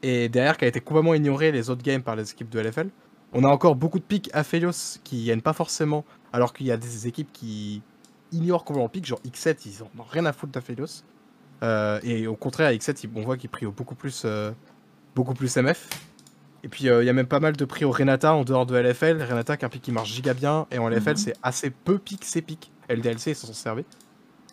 [SPEAKER 5] Et derrière, qui a été complètement ignoré les autres games par les équipes de LFL. On a encore beaucoup de picks Aphelios qui viennent pas forcément, alors qu'il y a des équipes qui ignorent complètement pick, genre X7, ils en ont rien à foutre d'Aphelios. Euh, et au contraire, à X7, ils- on voit qu'ils prient beaucoup plus, euh, beaucoup plus MF. Et puis euh, il y a même pas mal de prix au Renata en dehors de LFL. Renata qui est un pick qui marche giga bien. Et en LFL,
[SPEAKER 1] Mhm.
[SPEAKER 5] c'est assez peu pick, c'est pick. LDLC, ils s'en sont servis.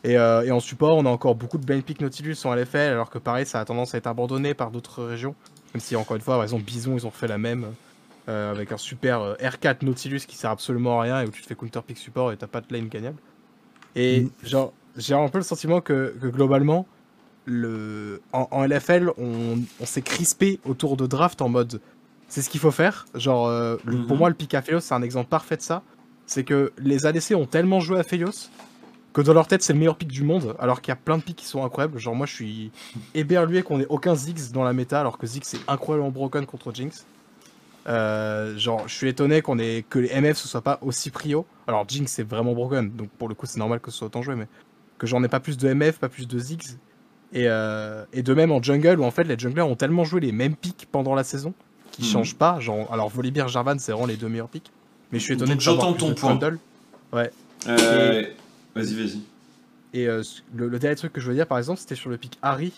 [SPEAKER 5] Et, euh, et en support, on a encore beaucoup de blind pick Nautilus en LFL, alors que pareil, ça a tendance à être abandonné par d'autres régions. Même si, encore une fois, exemple, Bison, ils ont fait la même. euh, avec un super euh, R4 Nautilus qui sert absolument à rien et où tu te fais counter pick support et t'as pas de lane gagnable. Et
[SPEAKER 2] Mhm.
[SPEAKER 5] genre, j'ai un peu le sentiment que, que globalement, le... en, en LFL, on, on s'est crispé autour de draft en mode c'est ce qu'il faut faire. Genre, euh, pour
[SPEAKER 1] Mhm.
[SPEAKER 5] moi, le pick Aphelios, c'est un exemple parfait de ça. C'est que les ADC ont tellement joué Aphelios que dans leur tête, c'est le meilleur pick du monde, alors qu'il y a plein de picks qui sont incroyables. Genre, moi, je suis éberlué qu'on ait aucun Ziggs dans la méta, alors que Ziggs est incroyablement broken contre Jinx. Euh, genre, je suis étonné qu'on ait que les MF ce soit pas aussi prio. Alors, Jinx c'est vraiment broken, donc pour le coup, c'est normal que ce soit autant joué, mais que j'en ai pas plus de MF, pas plus de Ziggs. Et, euh, et de même en jungle, où en fait, les junglers ont tellement joué les mêmes picks pendant la saison qui
[SPEAKER 1] Mhm.
[SPEAKER 5] changent pas. Genre, alors, Volibear, Jarvan, c'est vraiment les deux meilleurs picks. Mais je suis étonné
[SPEAKER 1] Donc,
[SPEAKER 5] de
[SPEAKER 1] j'entends ton
[SPEAKER 5] de
[SPEAKER 1] point.
[SPEAKER 5] bundle.
[SPEAKER 1] Euh, Vas-y, vas-y.
[SPEAKER 5] Et euh, le, le dernier truc que je veux dire, par exemple, c'était sur le pick Harry,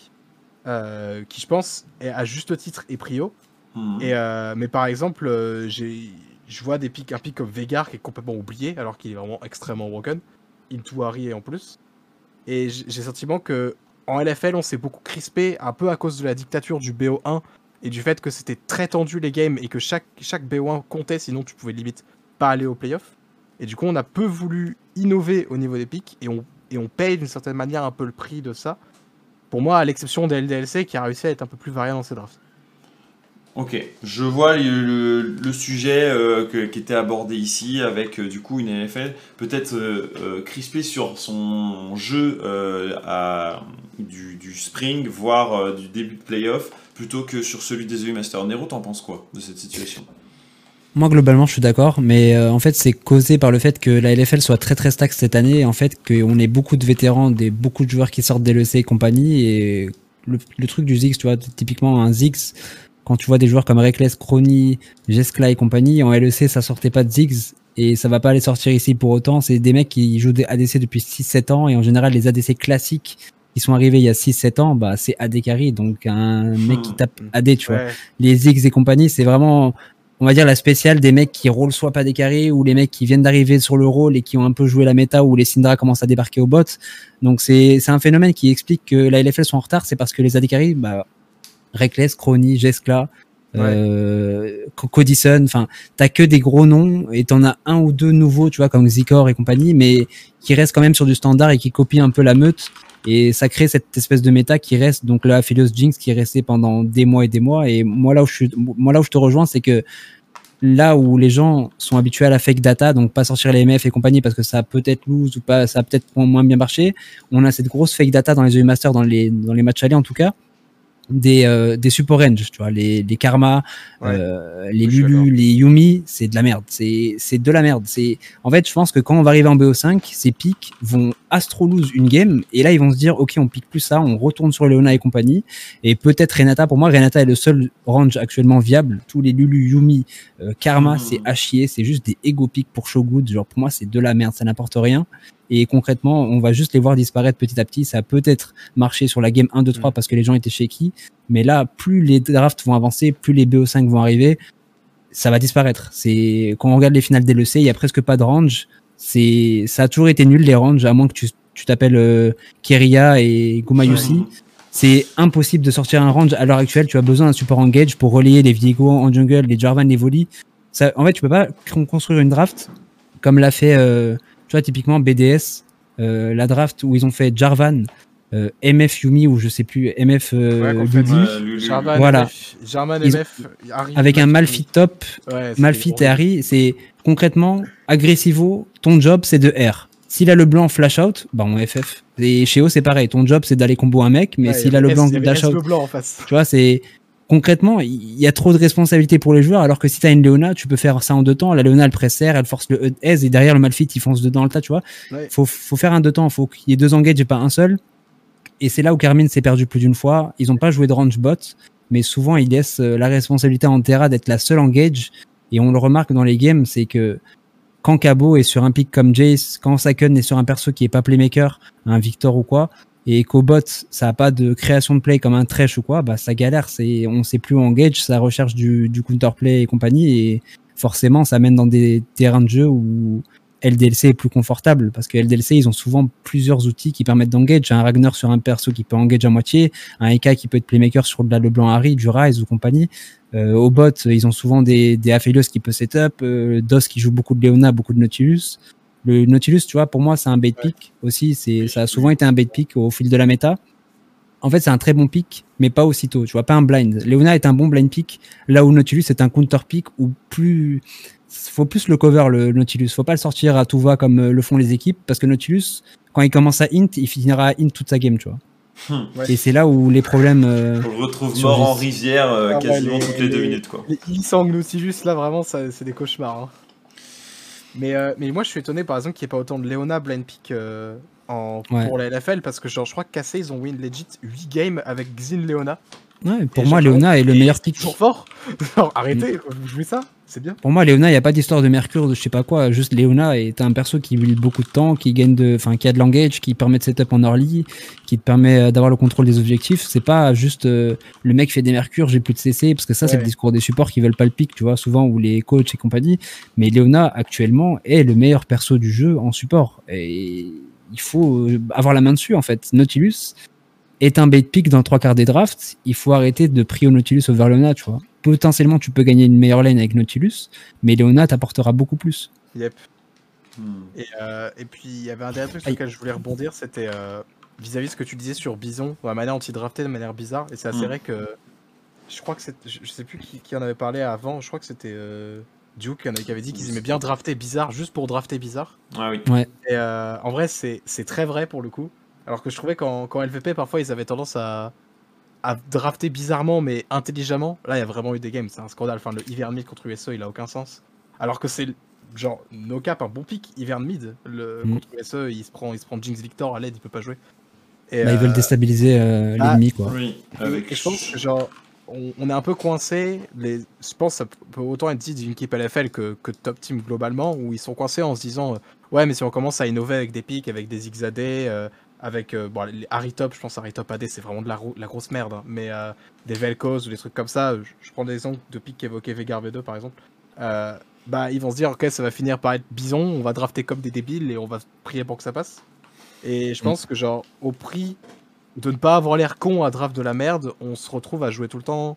[SPEAKER 5] euh, qui je pense, est à juste titre est prio.
[SPEAKER 1] Mhm.
[SPEAKER 5] Et, euh, mais par exemple, euh, j'ai, je vois des pics, un pic comme Vegar qui est complètement oublié, alors qu'il est vraiment extrêmement broken. Into Harry en plus. Et j'ai le sentiment que en LFL, on s'est beaucoup crispé, un peu à cause de la dictature du BO1 et du fait que c'était très tendu les games et que chaque, chaque BO1 comptait, sinon tu pouvais limite pas aller au playoff. Et du coup, on a peu voulu innover au niveau des pics et on, et on paye d'une certaine manière un peu le prix de ça. Pour moi, à l'exception des LDLC qui a réussi à être un peu plus varié dans ses drafts.
[SPEAKER 1] Ok, je vois le, sujet euh, qui était abordé ici avec euh, du coup une NFL peut-être euh, crispée sur son jeu du, spring, voire du début de playoff, plutôt que sur celui des EU Masters. Nero, t'en penses quoi de cette situation?
[SPEAKER 2] Moi, globalement, je suis d'accord, mais en fait, c'est causé par le fait que la LFL soit très très stack cette année, et en fait, qu'on ait beaucoup de vétérans, des, beaucoup de joueurs qui sortent des LEC et compagnie, et le, le truc du Ziggs, tu vois, typiquement un Ziggs, quand tu vois des joueurs comme Reckless, Crony, Jeskla et compagnie, en LEC, ça sortait pas de Ziggs, et ça va pas les sortir ici pour autant, c'est des mecs qui jouent des ADC depuis 6-7 ans, et en général, les ADC classiques qui sont arrivés il y a 6-7 ans, bah, c'est AD carry, donc un mec qui tape AD, tu vois. Les Ziggs et compagnie, c'est vraiment, on va dire, la spéciale des mecs qui roll soit pas des carrés ou les mecs qui viennent d'arriver sur le rôle et qui ont un peu joué la méta ou les Syndra commencent à débarquer au bot. Donc c'est c'est un phénomène qui explique que la LFL sont en retard, c'est parce que les AD carry, bah, Reckless, Crony, Jeskla, euh, Co- Codison, enfin, t'as que des gros noms et t'en as un ou deux nouveaux, tu vois, comme Zikor et compagnie, mais qui restent quand même sur du standard et qui copient un peu la meute. Et ça crée cette espèce de méta qui reste, donc le Aphelios Jinx qui est resté pendant des mois et des mois. Et moi là où je, suis, moi, là où je te rejoins, c'est que là où les gens sont habitués à la fake data, donc pas sortir les MF et compagnie parce que ça a peut-être lose ou pas, ça a peut-être moins bien marché, on a cette grosse fake data dans les EU Masters, dans les, dans les matchs allés en tout cas, des, euh, des support range, tu vois, les, les Karma,
[SPEAKER 5] Ouais.
[SPEAKER 2] euh, les
[SPEAKER 5] d'accord.
[SPEAKER 2] Lulu, les Yumi, c'est de la merde. C'est c'est de la merde. C'est en fait, je pense que quand on va arriver en BO5, ces pics vont astro lose une game et là ils vont se dire ok, on pique plus ça, on retourne sur Leona et compagnie et peut-être Renata. Pour moi, Renata est le seul range actuellement viable. Tous les Lulu, Yumi, euh, Karma,
[SPEAKER 1] Mhm.
[SPEAKER 2] c'est à chier. C'est juste des ego picks pour Shogun. Genre pour moi, c'est de la merde, ça n'apporte rien. Et concrètement, on va juste les voir disparaître petit à petit. Ça a peut-être marché sur la game 1, 2, 3 parce que les gens étaient shaky. Mais là, plus les drafts vont avancer, plus les BO5 vont arriver, ça va disparaître. C'est quand on regarde les finales DLC, il y a presque pas de range. C'est ça a toujours été nul les ranges, à moins que tu tu t'appelles euh, Keria et Gumayusi. C'est impossible de sortir un range à l'heure actuelle. Tu as besoin d'un support engage pour relayer les Viego en jungle, les Jarvan, les Voli. Ça, en fait, tu peux pas con- construire une draft comme l'a fait, euh, tu vois, typiquement BDS, euh, la draft où ils ont fait Jarvan, euh, MF Yumi ou je sais plus, MF euh,
[SPEAKER 5] Ouais. Jarvan,
[SPEAKER 2] Voilà.
[SPEAKER 5] MF, Jarvan,
[SPEAKER 2] Ils-
[SPEAKER 5] MF, Harry,
[SPEAKER 2] avec un
[SPEAKER 5] Malphite.
[SPEAKER 2] Malphite top,
[SPEAKER 5] Ouais,
[SPEAKER 2] Malphite et. Harry, c'est concrètement agressivo, ton job c'est de R. S'il a le blanc flash out, bah on FF. Et chez O c'est pareil, ton job c'est d'aller combo un mec, mais s'il a le blanc dash out,
[SPEAKER 5] le blanc en face.
[SPEAKER 2] tu vois, c'est concrètement, il y a trop de responsabilités pour les joueurs, alors que si t'as une Léona, tu peux faire ça en deux temps. La Léona, elle presse elle force le E S, et derrière le Malphite, il fonce dedans le tas, tu vois.
[SPEAKER 5] Ouais.
[SPEAKER 2] Faut, faut faire un deux temps, faut qu'il y ait deux engages et pas un seul. Et c'est là où Carmine s'est perdu plus d'une fois. Ils ont pas joué de range bot, mais souvent ils laissent euh, la responsabilité à Terra d'être la seule engage. Et on le remarque dans les games, c'est que quand Cabo est sur un pick comme Jace, quand Saken est sur un perso qui est pas playmaker, un Victor ou quoi, et qu'au bot ça a pas de création de play comme un Thresh ou quoi, bah ça galère, c'est on sait plus où engage, ça recherche du, du counterplay et compagnie et forcément ça mène dans des terrains de jeu où LDLC est plus confortable parce que LDLC ils ont souvent plusieurs outils qui permettent d'engage, un Ragnar sur un perso qui peut engage à moitié, un Eka qui peut être playmaker sur de la Leblanc Harry, du Rise ou compagnie. Euh, au bot, ils ont souvent des, des Aphelios qui peut setup, euh, DOS qui joue beaucoup de Leona, beaucoup de Nautilus. Le Nautilus, tu vois, pour moi, c'est un bait pick aussi. C'est, ça a souvent été un bait pick au fil de la méta. En fait, c'est un très bon pick, mais pas aussitôt. Tu vois, pas un blind. Leona est un bon blind pick, là où Nautilus est un counter pick ou plus. Faut plus le cover, le Nautilus. Faut pas le sortir à tout va comme euh, le font les équipes, parce que Nautilus, quand il commence à int, il finira à int toute sa game, tu vois.
[SPEAKER 1] Hmm.
[SPEAKER 5] Ouais.
[SPEAKER 2] Et c'est là où les problèmes. euh,
[SPEAKER 1] On le retrouve mort en rivière euh,
[SPEAKER 5] Ah ouais,
[SPEAKER 1] quasiment
[SPEAKER 5] les-
[SPEAKER 1] toutes les deux
[SPEAKER 5] les-
[SPEAKER 1] minutes quoi.
[SPEAKER 5] Les Illisang Nautilus, là, vraiment, ça- c'est des cauchemars. hein. Mais, euh, mais moi, je suis étonné, par exemple, qu'il n'y ait pas autant de Leona blind pick euh, en,
[SPEAKER 2] Ouais.
[SPEAKER 5] pour la LFL, parce que genre, je crois que Cassé, ils ont win legit 8 games avec Xin Leona.
[SPEAKER 2] Ouais, pour
[SPEAKER 5] Et
[SPEAKER 2] moi, Leona est le meilleur pick.
[SPEAKER 5] toujours fort. Genre, arrêtez, vous jouez ça, c'est bien.
[SPEAKER 2] Pour moi, Léona, il n'y a pas d'histoire de Mercure, de je sais pas quoi. Juste Léona est un perso qui build beaucoup de temps, qui gagne de, enfin, qui a de l'engage, qui permet de setup en early, qui te permet euh, d'avoir le contrôle des objectifs. C'est pas juste euh, le mec fait des Mercures, j'ai plus de CC, parce que ça, c'est le discours des supports qui veulent pas le pick, tu vois, souvent, ou les coachs et compagnie. Mais Léona, actuellement, est le meilleur perso du jeu en support. Et il faut euh, avoir la main dessus, en fait. Nautilus est un bait pick dans trois quarts des drafts. Il faut arrêter de prier Nautilus over Léona, tu vois. Potentiellement, tu peux gagner une meilleure lane avec Nautilus, mais Léona t'apportera beaucoup plus.
[SPEAKER 5] Yep.
[SPEAKER 1] Hmm.
[SPEAKER 5] Et, euh, et puis, il y avait un dernier truc sur lequel je voulais rebondir, c'était euh, vis-à-vis de ce que tu disais sur Bison, la manière dont il draftait de manière bizarre. Et c'est assez
[SPEAKER 1] Mm.
[SPEAKER 5] vrai que je crois que c'est, je, sais plus qui, qui en avait parlé avant, je crois que c'était euh, Duke qui en avait- qui avait dit qu'ils aimaient bien drafter bizarre juste pour drafter bizarre.
[SPEAKER 1] Ah oui.
[SPEAKER 5] Et euh, en vrai, c'est c'est très vrai pour le coup. Alors que je trouvais qu'en qu'en LVP, parfois, ils avaient tendance à, à drafter bizarrement, mais intelligemment. Là, il y a vraiment eu des games, c'est un scandale. Enfin, le Hivern Mid contre USE, il a aucun sens. Alors que c'est, genre, no cap, un bon pick. Hivern Mid, le,
[SPEAKER 2] Mm.
[SPEAKER 5] contre USE, il se, prend, il se prend Jinx Victor à l'aide, il peut pas jouer. Et,
[SPEAKER 2] Bah, ils veulent
[SPEAKER 5] euh,
[SPEAKER 2] déstabiliser euh,
[SPEAKER 5] ah,
[SPEAKER 2] l'ennemi, quoi.
[SPEAKER 1] Oui. Avec
[SPEAKER 5] et je pense que genre on, on est un peu coincé. Les, je pense que ça peut autant être dit d'une équipe LFL que, que de top team globalement, où ils sont coincés en se disant euh, ouais mais si on commence à innover avec des pics, avec des XAD, euh, avec euh, bon les Harry Top, je pense Harry Top AD c'est vraiment de la, ro- la grosse merde, hein, mais euh, des Vel'Koz ou des trucs comme ça. Je, je prends des exemples de pics qu'évoquait Vegar V2 par exemple. euh, bah ils vont se dire ok ça va finir par être bison, on va drafter comme des débiles et on va prier pour que ça passe. Et je pense que genre au prix de ne pas avoir l'air con à draft de la merde, on se retrouve à jouer tout le temps,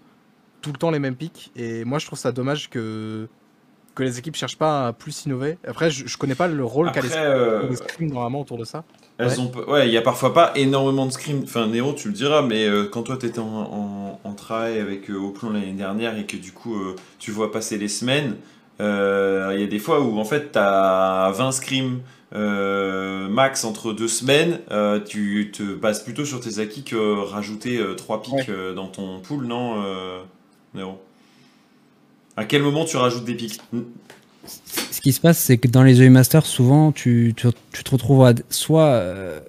[SPEAKER 5] tout le temps les mêmes pics. Et moi, je trouve ça dommage que que les équipes cherchent pas à plus innover. Après, je, je connais pas le rôle qu'a les
[SPEAKER 1] euh,
[SPEAKER 5] les scrims normalement autour de ça.
[SPEAKER 1] Elles
[SPEAKER 5] Ouais.
[SPEAKER 1] ont ouais, il y a parfois pas énormément de scrims. Enfin, Néo, tu le diras, mais euh, quand toi t'étais en, en, en travail avec euh, Oplon l'année dernière et que du coup euh, tu vois passer les semaines, euh, il y a des fois où en fait t'as 20 scrims euh, max entre deux semaines, tu te bases plutôt sur tes acquis que rajouter 3 pics
[SPEAKER 5] Ouais.
[SPEAKER 1] dans ton pool, non, Néo À quel moment tu rajoutes des pics?
[SPEAKER 2] Ce qui se passe, c'est que dans les EU Masters, souvent, tu, tu, tu te retrouves à soit euh,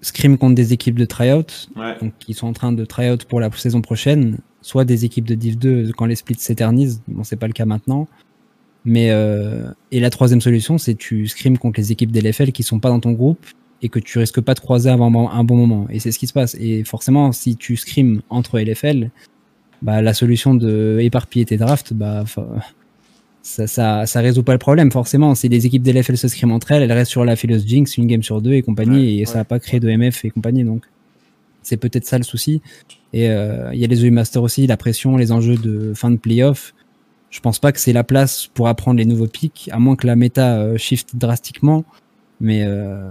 [SPEAKER 2] scrim contre des équipes de tryout,
[SPEAKER 1] Ouais.
[SPEAKER 2] donc qui sont en train de tryout pour la saison prochaine, soit des équipes de Div 2 quand les splits s'éternisent. Bon, c'est pas le cas maintenant. Mais euh, et la troisième solution, c'est tu scrims contre les équipes d'LFL qui sont pas dans ton groupe et que tu risques pas de croiser avant un bon moment. Et c'est ce qui se passe. Et forcément, si tu scrims entre LFL, bah la solution de éparpiller tes drafts, bah ça, ça, ça résout pas le problème forcément. Si les équipes d'LFL se scriment entre elles, elles restent sur la Philos Jinx, une game sur deux et compagnie, et ça va pas créer de MF et compagnie. Donc c'est peut-être ça le souci. Et euh, il y a les EU Masters aussi, la pression, les enjeux de fin de playoff. Je pense pas que c'est la place pour apprendre les nouveaux pics, à moins que la méta euh, shift drastiquement. Mais euh,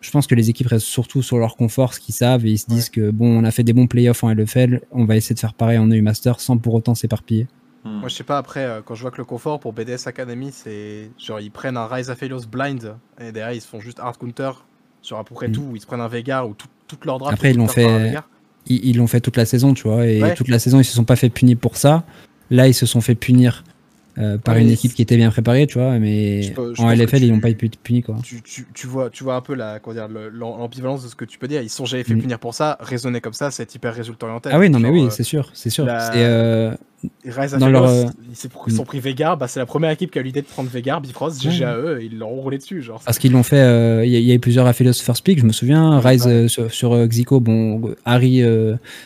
[SPEAKER 2] je pense que les équipes restent surtout sur leur confort, ce qu'ils savent, et ils se disent que bon, on a fait des bons playoffs en LFL, on va essayer de faire pareil en EU Master sans pour autant s'éparpiller.
[SPEAKER 1] Hmm.
[SPEAKER 5] Moi, je sais pas, après, euh, quand je vois que le confort pour BDS Academy, c'est genre ils prennent un Rise of Helios blind et derrière ils se font juste hard counter sur à peu près
[SPEAKER 2] Mm.
[SPEAKER 5] tout. Ils se prennent un Veigar ou tout, toute leur draft.
[SPEAKER 2] Après, ils l'ont fait-. Ils ils l'ont fait toute la saison, tu vois, et
[SPEAKER 5] Ouais.
[SPEAKER 2] toute la saison, ils se sont pas fait punir pour ça. Là, ils se sont fait punir euh, par
[SPEAKER 5] Ouais,
[SPEAKER 2] une équipe qui était bien préparée, tu vois, mais
[SPEAKER 5] Je peux- je
[SPEAKER 2] en LFL,
[SPEAKER 5] tu-
[SPEAKER 2] ils n'ont pas été punis, quoi.
[SPEAKER 5] Tu, tu, tu vois, tu vois un peu la, comment dire, le- l'am- l'ambivalence de ce que tu peux dire. Ils se sont jamais fait
[SPEAKER 2] Mm.
[SPEAKER 5] punir pour ça. Raisonner comme ça, c'est hyper résultat orienté.
[SPEAKER 2] Ah oui, non, mais oui,
[SPEAKER 5] euh,
[SPEAKER 2] c'est sûr, c'est sûr.
[SPEAKER 5] la-
[SPEAKER 2] C'est, euh,
[SPEAKER 5] Rise
[SPEAKER 2] dans leur, euh,
[SPEAKER 5] ils sont pris Veigar. Bah, c'est la première équipe qui a eu l'idée de prendre Veigar, Bifrost, GGAE, et ils l'ont roulé dessus. Genre.
[SPEAKER 2] Parce qu'ils l'ont fait, euh, il y, a- il y a eu plusieurs Aphelios First Pick, je me souviens. Rise
[SPEAKER 5] ouais.
[SPEAKER 2] euh, sur, sur, Xico, bon, Harry,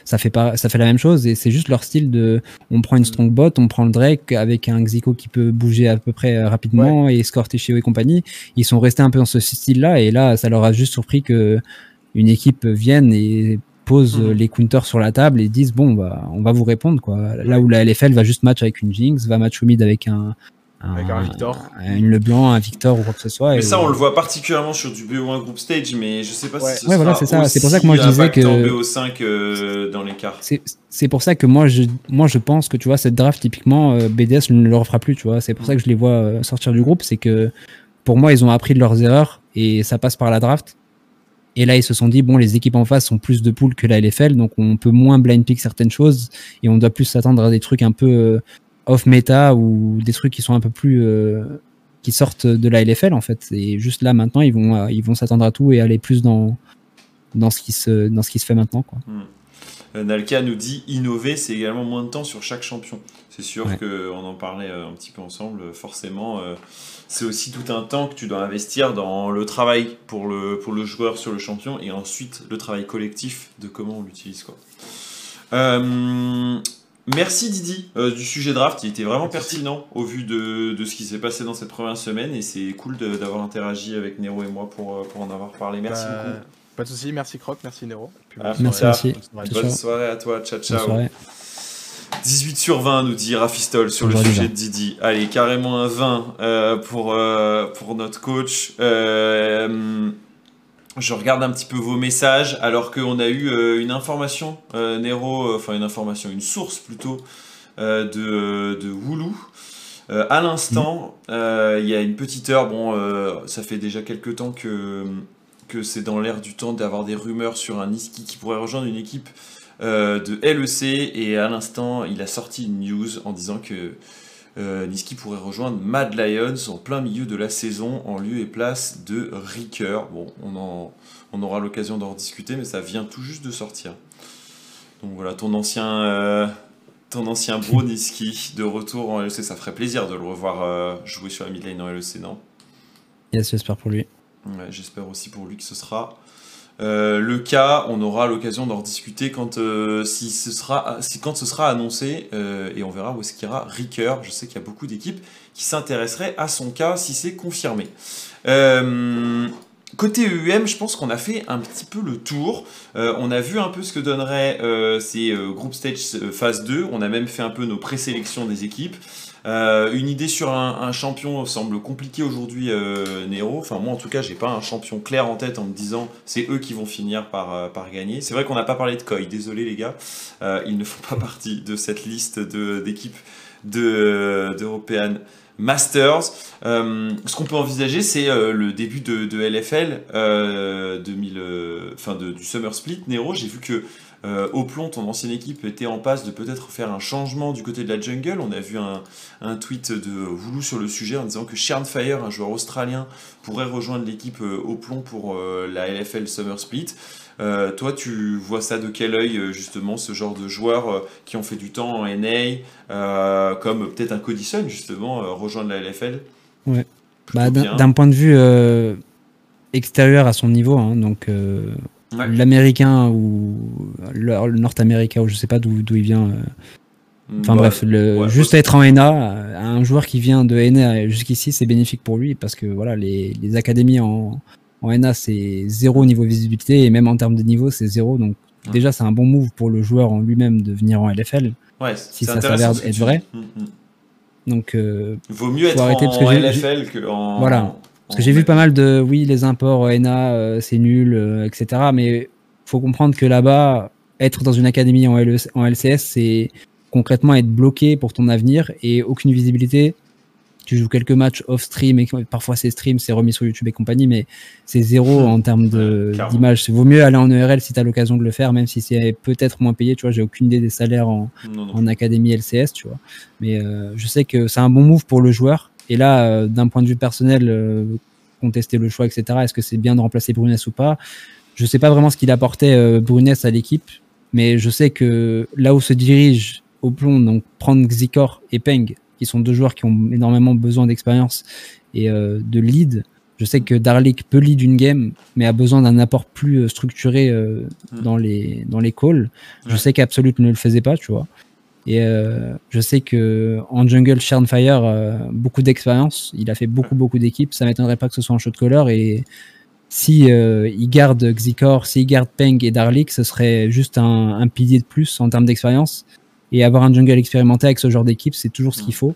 [SPEAKER 2] ça, fait pas, ça fait la même chose et c'est juste leur style de. On prend une
[SPEAKER 5] Mm.
[SPEAKER 2] strong bot, on prend le Drake avec un Xico qui peut bouger à peu près rapidement et escorter Shio et compagnie. Ils sont restés un peu dans ce style-là et là, ça leur a juste surpris que une équipe vienne et pose euh,
[SPEAKER 1] Mhm.
[SPEAKER 2] les counters sur la table et disent bon bah on va vous répondre quoi là où la LFL va juste match avec une Jinx va match au mid avec un,
[SPEAKER 5] Avec un Victor.
[SPEAKER 2] une Leblanc un Victor ou quoi que ce soit
[SPEAKER 1] Mais
[SPEAKER 2] et-
[SPEAKER 1] ça, on le voit particulièrement sur du BO1 Group Stage, mais je sais pas
[SPEAKER 5] Ouais.
[SPEAKER 1] si ce
[SPEAKER 2] Ouais, voilà,
[SPEAKER 1] sera
[SPEAKER 2] c'est ça. C'est pour ça que moi, je disais que-
[SPEAKER 1] BO5 euh, dans l'écart.
[SPEAKER 2] c'est c'est pour ça que moi je moi je pense que tu vois cette draft typiquement euh, BDS ne le refera plus tu vois c'est pour ça que je les vois euh, sortir du groupe c'est que pour moi ils ont appris de leurs erreurs et ça passe par la draft et là ils se sont dit bon les équipes en face sont plus de poules que la LFL donc on peut moins blind pick certaines choses et on doit plus s'attendre à des trucs un peu euh, off meta ou des trucs qui sont un peu plus euh, qui sortent de la LFL en fait. Et juste là maintenant ils vont euh, ils vont s'attendre à tout et aller plus dans dans ce qui se dans ce qui se fait maintenant quoi.
[SPEAKER 1] Euh, Nalka nous dit innover, c'est également moins de temps sur chaque champion. C'est sûr
[SPEAKER 2] Ouais.
[SPEAKER 1] qu'on en parlait euh, un petit peu ensemble. euh, Forcément, euh, c'est aussi tout un temps que tu dois investir dans le travail pour le, pour le joueur sur le champion et ensuite le travail collectif de comment on l'utilise. quoi. Euh, merci Didi euh, du sujet draft. Il était vraiment pertinent au vu de, de ce qui s'est passé dans cette première semaine et c'est cool d'avoir interagi avec Nero et moi pour, euh, pour en avoir parlé. Merci
[SPEAKER 5] Bah,
[SPEAKER 1] beaucoup.
[SPEAKER 5] Pas de soucis, merci Croc, merci Nero. Puis
[SPEAKER 1] Ah,
[SPEAKER 5] bonne
[SPEAKER 2] merci
[SPEAKER 5] soirée.
[SPEAKER 2] aussi.
[SPEAKER 5] Bonne soirée.
[SPEAKER 1] Bonne soirée à toi, ciao
[SPEAKER 2] Bonne
[SPEAKER 1] ciao.
[SPEAKER 2] soirée.
[SPEAKER 1] 18 sur 20 nous dit Rafistol sur le sujet de Didi. Allez, carrément un 20 euh, pour, euh, pour notre coach. Euh, je regarde un petit peu vos messages alors qu'on a eu euh, une information, euh, Nero, enfin une information, une source plutôt euh, de, de Woulou. Euh, à l'instant, euh, il y a une petite heure, bon, euh, ça fait déjà quelques temps que, que c'est dans l'air du temps d'avoir des rumeurs sur un Niski qui pourrait rejoindre une équipe euh, de LEC et à l'instant il a sorti une news en disant que euh, Niski pourrait rejoindre Mad Lions en plein milieu de la saison en lieu et place de Ricker. Bon, on, en, on aura l'occasion d'en rediscuter mais ça vient tout juste de sortir. Donc voilà, ton ancien, euh, ton ancien bro Niski de retour en LEC, ça ferait plaisir de le revoir euh, jouer sur la mid lane en LEC, non?
[SPEAKER 2] Yes, j'espère pour lui.
[SPEAKER 1] J'espère aussi pour lui que ce sera euh, le cas. On aura l'occasion d'en rediscuter quand, euh, si ce sera, si, quand ce sera annoncé euh, et on verra où est-ce qu'il ira Ricker. Je sais qu'il y a beaucoup d'équipes qui s'intéresseraient à son cas si c'est confirmé. Côté EUM, je pense qu'on a fait un petit peu le tour. On a vu un peu ce que donnerait euh, ces euh, Group Stage phase 2. On a même fait un peu nos présélections des équipes. Euh, une idée sur un, champion semble compliquée aujourd'hui, euh, Nero. Enfin, moi en tout cas, j'ai pas un champion clair en tête en me disant c'est eux qui vont finir par, euh, gagner. C'est vrai qu'on n'a pas parlé de Koi, désolé les gars. Ils ne font pas partie de cette liste d'équipes de, d'European Masters. Ce qu'on peut envisager, c'est le début de, LFL 2000, enfin de- du Summer Split. Nero, j'ai vu que euh, Oplon, ton ancienne équipe, était en passe de peut-être faire un changement du côté de la jungle. On a vu un, un tweet de Voulou sur le sujet en disant que Fire, un joueur australien, pourrait rejoindre l'équipe euh, Oplon pour euh, la LFL Summer Split. Euh, toi, tu vois ça de quel œil, justement, ce genre de joueurs qui ont fait du temps en NA, comme peut-être un Codison, justement, rejoindre la LFL
[SPEAKER 2] Ouais. Bah, d'un point de vue extérieur à son niveau, hein, donc
[SPEAKER 1] Ouais.
[SPEAKER 2] l'américain ou le, nord-américain, ou je sais pas d'où il vient. euh, Enfin
[SPEAKER 1] Bah,
[SPEAKER 2] bref, le,
[SPEAKER 1] ouais,
[SPEAKER 2] juste être en NA, euh, un joueur qui vient de NA jusqu'ici, c'est bénéfique pour lui parce que voilà, les, les académies en, en NA, c'est zéro niveau visibilité et même en termes de niveau, c'est zéro. Donc
[SPEAKER 1] Ouais.
[SPEAKER 2] déjà, c'est un bon move pour le joueur en lui-même de venir en LFL.
[SPEAKER 1] Ouais,
[SPEAKER 2] si ça s'avère être vrai.
[SPEAKER 1] Mm, mm.
[SPEAKER 2] Donc euh,
[SPEAKER 1] Vaut mieux être en LFL que en.
[SPEAKER 2] Voilà. Parce que j'ai vu pas mal de, oui, les imports ENA, euh, c'est nul, euh, etc. Mais faut comprendre que là-bas, être dans une académie en, LE en LCS, c'est concrètement être bloqué pour ton avenir et aucune visibilité. Tu joues quelques matchs off-stream et parfois c'est stream, c'est remis sur YouTube et compagnie, mais c'est zéro en termes d'image. Vaut mieux aller en ERL si tu as l'occasion de le faire, même si c'est peut-être moins payé. Tu vois, j'ai aucune idée des salaires en,
[SPEAKER 1] Non, non.
[SPEAKER 2] en académie LCS, tu vois. Mais euh, je sais que c'est un bon move pour le joueur. Et là, euh, d'un point de vue personnel, euh, contester le choix, etc. Est-ce que c'est bien de remplacer Brunès ou pas? Je sais pas vraiment ce qu'il apportait euh, Brunès à l'équipe, mais je sais que là où se dirige au plomb, donc prendre Xikor et Peng, qui sont deux joueurs qui ont énormément besoin d'expérience et euh, de lead. Je sais que Darlik peut lead une game, mais a besoin d'un apport plus structuré euh,
[SPEAKER 1] Mm.
[SPEAKER 2] dans les dans les calls. Je sais qu'Absolute ne le faisait pas, tu vois. Et euh, je sais que en jungle, Shardfire, euh, beaucoup d'expérience. Il a fait beaucoup, beaucoup d'équipes. Ça m'étonnerait pas que ce soit un shot caller. Et si euh, il garde Xikor, s'il garde Peng et Darlik, ce serait juste un, un pilier de plus en termes d'expérience. Et avoir un jungle expérimenté avec ce genre d'équipe, c'est toujours ce qu'il faut.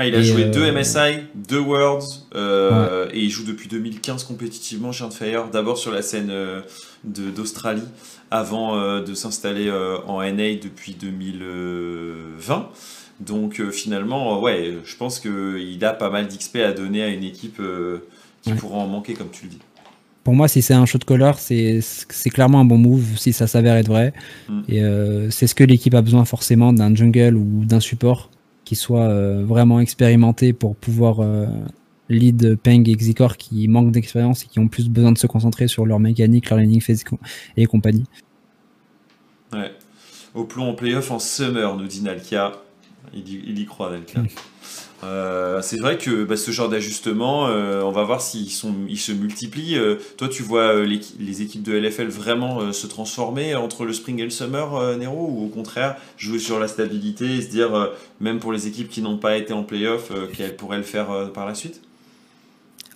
[SPEAKER 1] Ah, il a
[SPEAKER 2] Et,
[SPEAKER 1] joué
[SPEAKER 2] euh,
[SPEAKER 1] deux MSI, deux Worlds, euh, et il joue depuis 2015 compétitivement chez Fire, d'abord sur la scène euh, d'Australie, avant euh, de s'installer euh, en NA depuis 2020. Donc euh, finalement, euh, ouais, je pense qu'il a pas mal d'XP à donner à une équipe euh, qui
[SPEAKER 2] Ouais.
[SPEAKER 1] pourra en manquer, comme tu le dis.
[SPEAKER 2] Pour moi, si c'est un shot caller, c'est c'est clairement un bon move si ça s'avère être vrai.
[SPEAKER 1] Mm.
[SPEAKER 2] Et euh, c'est ce que l'équipe a besoin forcément d'un jungle ou d'un support qui soit euh, vraiment expérimenté pour pouvoir euh, lead Peng et Xikor qui manquent d'expérience et qui ont plus besoin de se concentrer sur leur mécanique, leur laning phase et compagnie.
[SPEAKER 1] Ouais. Au plomb en playoff en summer, nous dit Nalkia. Il y, croit, Nalkia. Euh, c'est vrai que bah, ce genre d'ajustement, euh, on va voir s'ils se multiplient. Euh, toi, tu vois les équipes de LFL vraiment se transformer entre le spring et le summer, Nero, ou au contraire jouer sur la stabilité et se dire, même pour les équipes qui n'ont pas été en playoff, qu'elles pourraient le faire par la suite?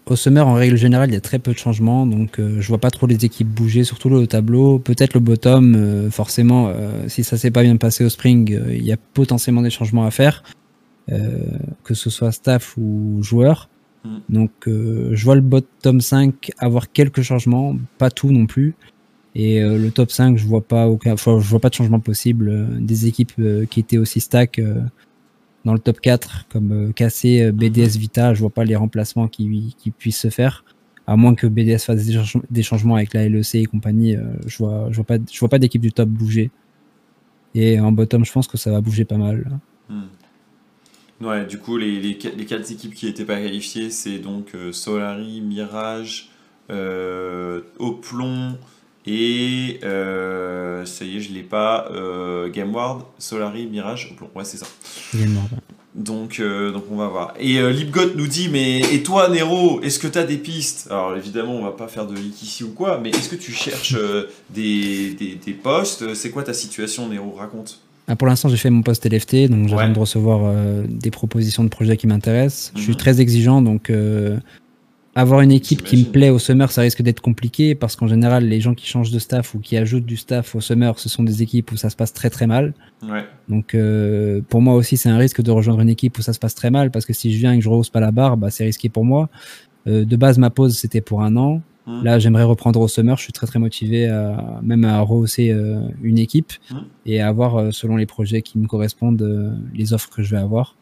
[SPEAKER 2] Au summer, en règle générale, il y a très peu de changements, donc euh, je vois pas trop les équipes bouger, surtout le tableau. Peut-être le bottom, euh, forcément, euh, si ça s'est pas bien passé au spring, euh, il y a potentiellement des changements à faire, euh, que ce soit staff ou joueur.
[SPEAKER 1] Mm.
[SPEAKER 2] Donc euh, je vois le bottom 5 avoir quelques changements, pas tout non plus. Et euh, le top 5, je vois pas aucun, enfin, je vois pas de changement possible. Euh, des équipes euh, qui étaient aussi stack euh, dans le top 4, comme euh, KC, euh, BDS, Vita, je vois pas les remplacements qui, qui puissent se faire. À moins que BDS fasse des, change- des changements avec la LEC et compagnie, euh, je vois, je vois pas, je vois pas d'équipe du top bouger. Et en bottom, je pense que ça va bouger pas mal.
[SPEAKER 1] Hmm. Ouais, du coup, les, les, qu- les quatre équipes qui n'étaient pas qualifiées, c'est donc Solari, Mirage, Oplon et euh, ça y est, je l'ai pas, euh, Gameward, Solari, Mirage, Oplon. Ouais, c'est ça. Donc, euh, donc on va voir. Et euh, Lipgot nous dit, mais et toi Nero, est-ce que tu as des pistes? Alors évidemment, on va pas faire de leak ici ou quoi, mais est-ce que tu cherches des, des, des postes? C'est quoi ta situation Nero? Raconte.
[SPEAKER 2] Ah, pour l'instant, j'ai fait mon poste LFT, donc j'attends
[SPEAKER 1] Ouais.
[SPEAKER 2] de recevoir des propositions de projets qui m'intéressent. Je suis
[SPEAKER 1] Mhm.
[SPEAKER 2] très exigeant, donc avoir une équipe qui me plaît au summer, ça risque d'être compliqué parce qu'en général, les gens qui changent de staff ou qui ajoutent du staff au summer, ce sont des équipes où ça se passe très très mal.
[SPEAKER 1] Ouais.
[SPEAKER 2] Donc euh, pour moi aussi, c'est un risque de rejoindre une équipe où ça se passe très mal parce que si je viens et que je rehausse pas la barre, bah, c'est risqué pour moi. Euh, de base, ma pause c'était pour un an.
[SPEAKER 1] Hmm.
[SPEAKER 2] Là, j'aimerais reprendre au summer. Je suis très très motivé à même à rehausser euh, une équipe
[SPEAKER 1] Mhm.
[SPEAKER 2] et à avoir selon les projets qui me correspondent euh, les offres que je vais avoir.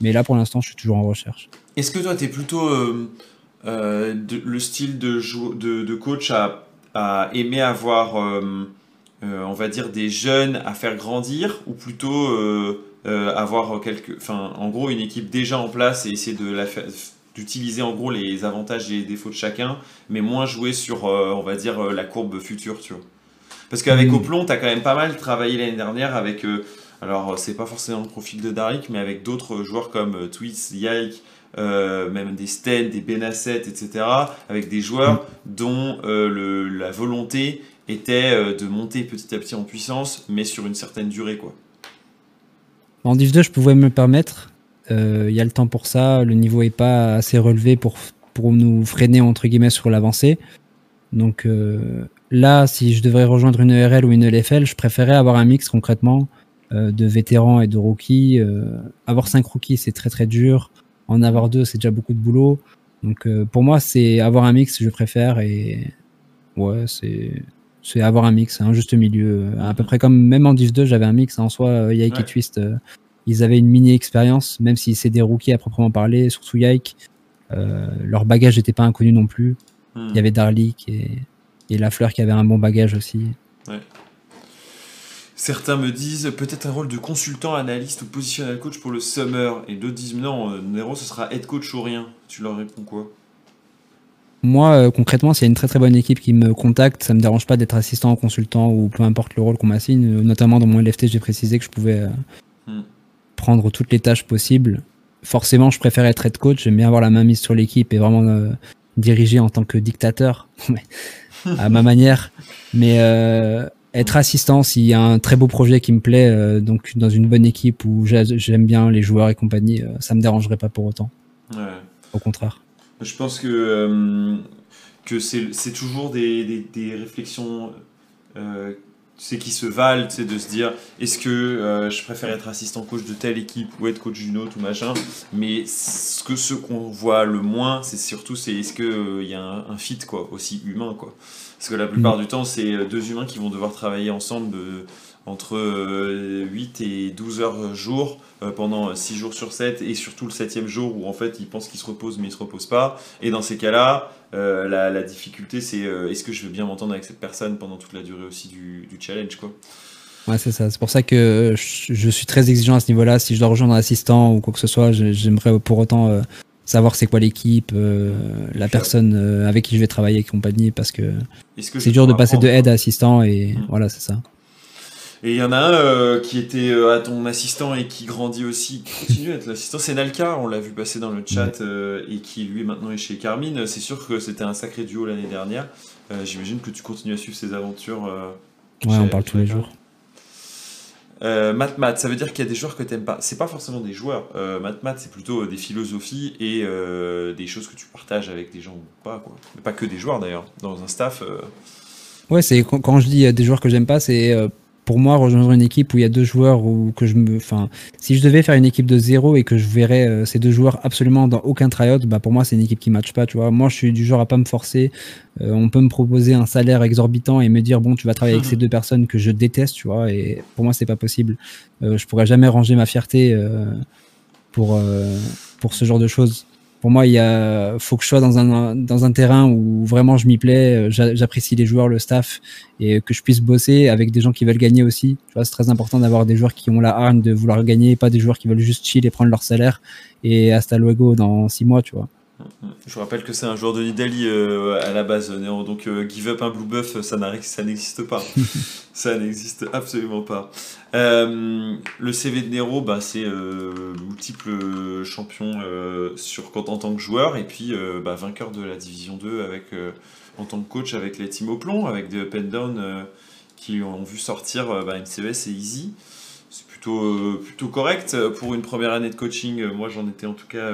[SPEAKER 2] Mais là, pour l'instant, je suis toujours en recherche.
[SPEAKER 1] Est-ce que toi, tu es plutôt euh, de- le style de, jou- de, de coach à, à aimer avoir, euh, euh, on va dire, des jeunes à faire grandir ou plutôt avoir quelques, enfin, en gros, une équipe déjà en place et essayer de la faire- d'utiliser en gros les avantages et les défauts de chacun, mais moins jouer sur, on va dire, la courbe future, tu vois. Parce qu'avec
[SPEAKER 2] Mm.
[SPEAKER 1] Oplon, tu as quand même pas mal travaillé l'année dernière avec, alors c'est pas forcément le profil de Darik, mais avec d'autres joueurs comme Twitch, Yike, euh, même des Sten, des Benasset, etc., avec des joueurs dont euh, la volonté était euh, de monter petit à petit en puissance, mais sur une certaine durée, quoi.
[SPEAKER 2] En Div 2, je pouvais me le permettre. Il y a le temps pour ça. Le niveau est pas assez relevé pour, pour nous freiner entre guillemets sur l'avancée. Donc là, si je devrais rejoindre une ERL ou une LFL, je préférais avoir un mix concrètement de vétérans et de rookies. Avoir cinq rookies, c'est très très dur. En avoir deux, c'est déjà beaucoup de boulot. Donc euh, pour moi, c'est avoir un mix, je préfère. Et ouais, c'est c'est avoir un mix, un juste milieu. À peu près comme même en Div 2, j'avais un mix. En soi, euh, Yike
[SPEAKER 1] Ouais.
[SPEAKER 2] et Twist, euh, ils avaient une mini expérience, même si c'est des rookies à proprement parler, surtout Yike. leur bagage n'était pas inconnu non plus.
[SPEAKER 1] Hmm.
[SPEAKER 2] Il y avait Darlik et, et Lafleur qui avait un bon bagage aussi.
[SPEAKER 1] Certains me disent peut-être un rôle de consultant, analyste ou positionnel coach pour le summer. Et d'autres disent non, euh, Nero, ce sera head coach ou rien. Tu leur réponds quoi?
[SPEAKER 2] Moi, euh, concrètement, s'il y a une très très bonne équipe qui me contacte, ça me dérange pas d'être assistant ou consultant ou peu importe le rôle qu'on m'assigne. Euh, Notamment dans mon LFT, j'ai précisé que je pouvais
[SPEAKER 1] Hmm.
[SPEAKER 2] prendre toutes les tâches possibles. Forcément, je préfère être head coach. J'aime bien avoir la main mise sur l'équipe et vraiment euh, diriger en tant que dictateur, à ma manière. Mais euh, être assistant, s'il y a un très beau projet qui me plaît, euh, donc dans une bonne équipe où j'a- j'aime bien les joueurs et compagnie, euh, ça me dérangerait pas pour autant.
[SPEAKER 1] Ouais.
[SPEAKER 2] Au contraire.
[SPEAKER 1] Je pense que, euh, que c'est c'est toujours des, des, des réflexions euh, sais, qui se valent, sais, de se dire est-ce que euh, je préfère être assistant coach de telle équipe ou être coach d'une autre ou machin. Mais ce que ce qu'on voit le moins, c'est surtout c'est est-ce qu'il y a un, un fit quoi, aussi humain. Quoi. Parce que la plupart du temps, c'est euh, deux humains qui vont devoir travailler ensemble euh, entre euh, 8 et 12 heures jour euh, pendant 6 jours sur 7 et surtout le 7 jour où en fait ils pensent qu'ils se reposent mais ils se reposent pas. Et dans ces cas-là, euh, la, la difficulté c'est euh, est-ce que je veux bien m'entendre avec cette personne pendant toute la durée aussi du, du challenge quoi?
[SPEAKER 2] Ouais, c'est ça. C'est pour ça que je, je suis très exigeant à ce niveau-là. Si je dois rejoindre un assistant ou quoi que ce soit, j'aimerais pour autant euh, savoir c'est quoi l'équipe, euh, la personne euh, avec qui je vais travailler et compagnie, parce que c'est
[SPEAKER 1] vais
[SPEAKER 2] dur de passer de aide à assistant et
[SPEAKER 1] Mm.
[SPEAKER 2] voilà, c'est ça.
[SPEAKER 1] Et il y en a un euh, qui était euh, à ton assistant et qui grandit aussi, qui continue à être l'assistant. C'est Nalka, on l'a vu passer dans le chat euh, et qui lui maintenant est chez Carmine. C'est sûr que c'était un sacré duo l'année dernière. J'imagine que tu continues à suivre ses aventures.
[SPEAKER 2] Ouais, on parle tous les jours.
[SPEAKER 1] Math Math, ça veut dire qu'il y a des joueurs que t'aimes pas. C'est pas forcément des joueurs. Math Math, c'est plutôt des philosophies et des choses que tu partages avec des gens ou pas. Quoi. Mais pas que des joueurs d'ailleurs. Dans un staff.
[SPEAKER 2] Ouais, c'est quand, je dis des joueurs que j'aime pas, c'est pour moi rejoindre une équipe où il y a deux joueurs ou que je me, enfin, si je devais faire une équipe de zéro et que je verrais euh, ces deux joueurs absolument dans aucun tryout, bah pour moi c'est une équipe qui matche pas, tu vois. Moi je suis du genre à pas me forcer. Euh, on peut me proposer un salaire exorbitant et me dire bon tu vas travailler avec ces deux personnes que je déteste, tu vois. Et pour moi c'est pas possible. Euh, je pourrais jamais ranger ma fierté euh, pour pour ce genre de choses pour moi, il faut que je sois dans un, terrain où vraiment je m'y plais, euh, j'a- j'apprécie les joueurs, le staff, et que je puisse bosser avec des gens qui veulent gagner aussi. Tu vois, c'est très important d'avoir des joueurs qui ont la hargne de vouloir gagner, pas des joueurs qui veulent juste chill et prendre leur salaire et hasta luego dans six mois, tu vois.
[SPEAKER 1] Je rappelle que c'est un joueur de Nidali euh, à la base. Donc euh, give up un blue buff, ça n'existe pas. ça n'existe absolument pas. Euh, le CV de Nero, bah, c'est euh, multiple champion sur, en tant que joueur et puis bah, vainqueur de la division 2 avec, en tant que coach avec les teams au plomb, avec des up and down qui ont vu sortir bah, MCES et Easy. C'est plutôt, plutôt correct pour une première année de coaching. Moi, j'en étais en tout cas.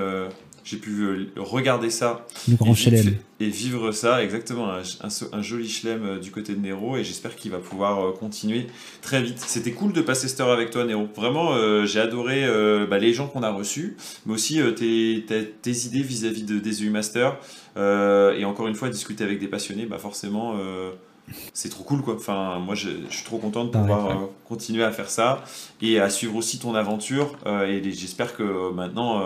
[SPEAKER 1] J'ai pu euh, regarder ça
[SPEAKER 2] Le
[SPEAKER 1] et
[SPEAKER 2] grand
[SPEAKER 1] vivre,
[SPEAKER 2] chelem.
[SPEAKER 1] et vivre ça, exactement, un, un- un joli chelem euh, du côté de Nero, et j'espère qu'il va pouvoir euh, continuer très vite. C'était cool de passer cette heure avec toi, Nero. Vraiment, euh, j'ai adoré euh, bah, les gens qu'on a reçus, mais aussi euh, tes, tes- tes idées vis-à-vis de, des EU Masters, et encore une fois, discuter avec des passionnés, bah forcément, c'est trop cool, quoi. Enfin, moi, je, je suis trop content de pouvoir
[SPEAKER 2] ouais.
[SPEAKER 1] euh, continuer à faire ça, et à suivre aussi ton aventure, euh, et j'espère que euh, maintenant...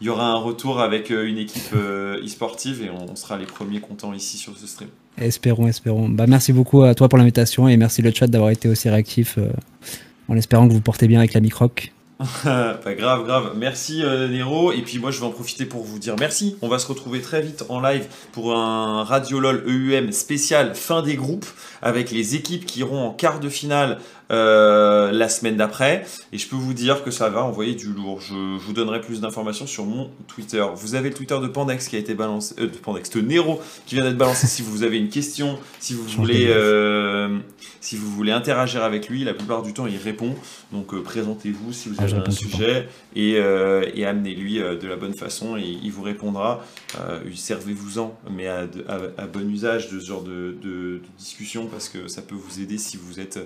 [SPEAKER 1] il y aura un retour avec une équipe e-sportive et on, on sera les premiers contents ici sur ce stream.
[SPEAKER 2] Espérons, espérons. Bah, merci beaucoup à toi pour l'invitation et merci le chat d'avoir été aussi réactif en espérant que vous portez bien avec la microc.
[SPEAKER 1] Pas grave, grave. Merci euh, Nero. Et puis moi je vais en profiter pour vous dire merci. On va se retrouver très vite en live pour un Radio LOL EUM spécial fin des groupes avec les équipes qui iront en quart de finale euh, la semaine d'après. Et je peux vous dire que ça va envoyer du lourd. Je, je vous donnerai plus d'informations sur mon Twitter. Vous avez le Twitter de Pandex qui a été balancé, euh, de Pandex, de Nero qui vient d'être balancé. si vous avez une question, si vous voulez, euh, si vous voulez interagir avec lui, la plupart du temps il répond. Donc euh, présentez-vous si vous avez
[SPEAKER 2] je
[SPEAKER 1] un sujet et, et amenez-lui de la bonne façon et il vous répondra. Servez-vous-en, mais à, de- à- à bon usage de ce genre de, de- de discussion parce que ça peut vous aider si vous êtes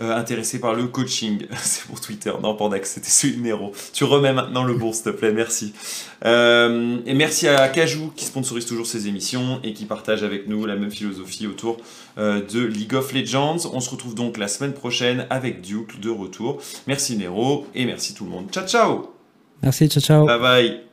[SPEAKER 1] euh, intéressé par le coaching. C'est pour Twitter, non, Pandax, c'était celui de Nero. Tu remets maintenant le bon, s'il te plaît, merci. Euh, et merci à Cajou qui sponsorise toujours ces émissions et qui partage avec nous la même philosophie autour euh, de League of Legends. On se retrouve donc la semaine prochaine avec Duke de retour. Merci Nero et merci tout le monde. Ciao ciao
[SPEAKER 2] Merci, ciao ciao.
[SPEAKER 1] Bye bye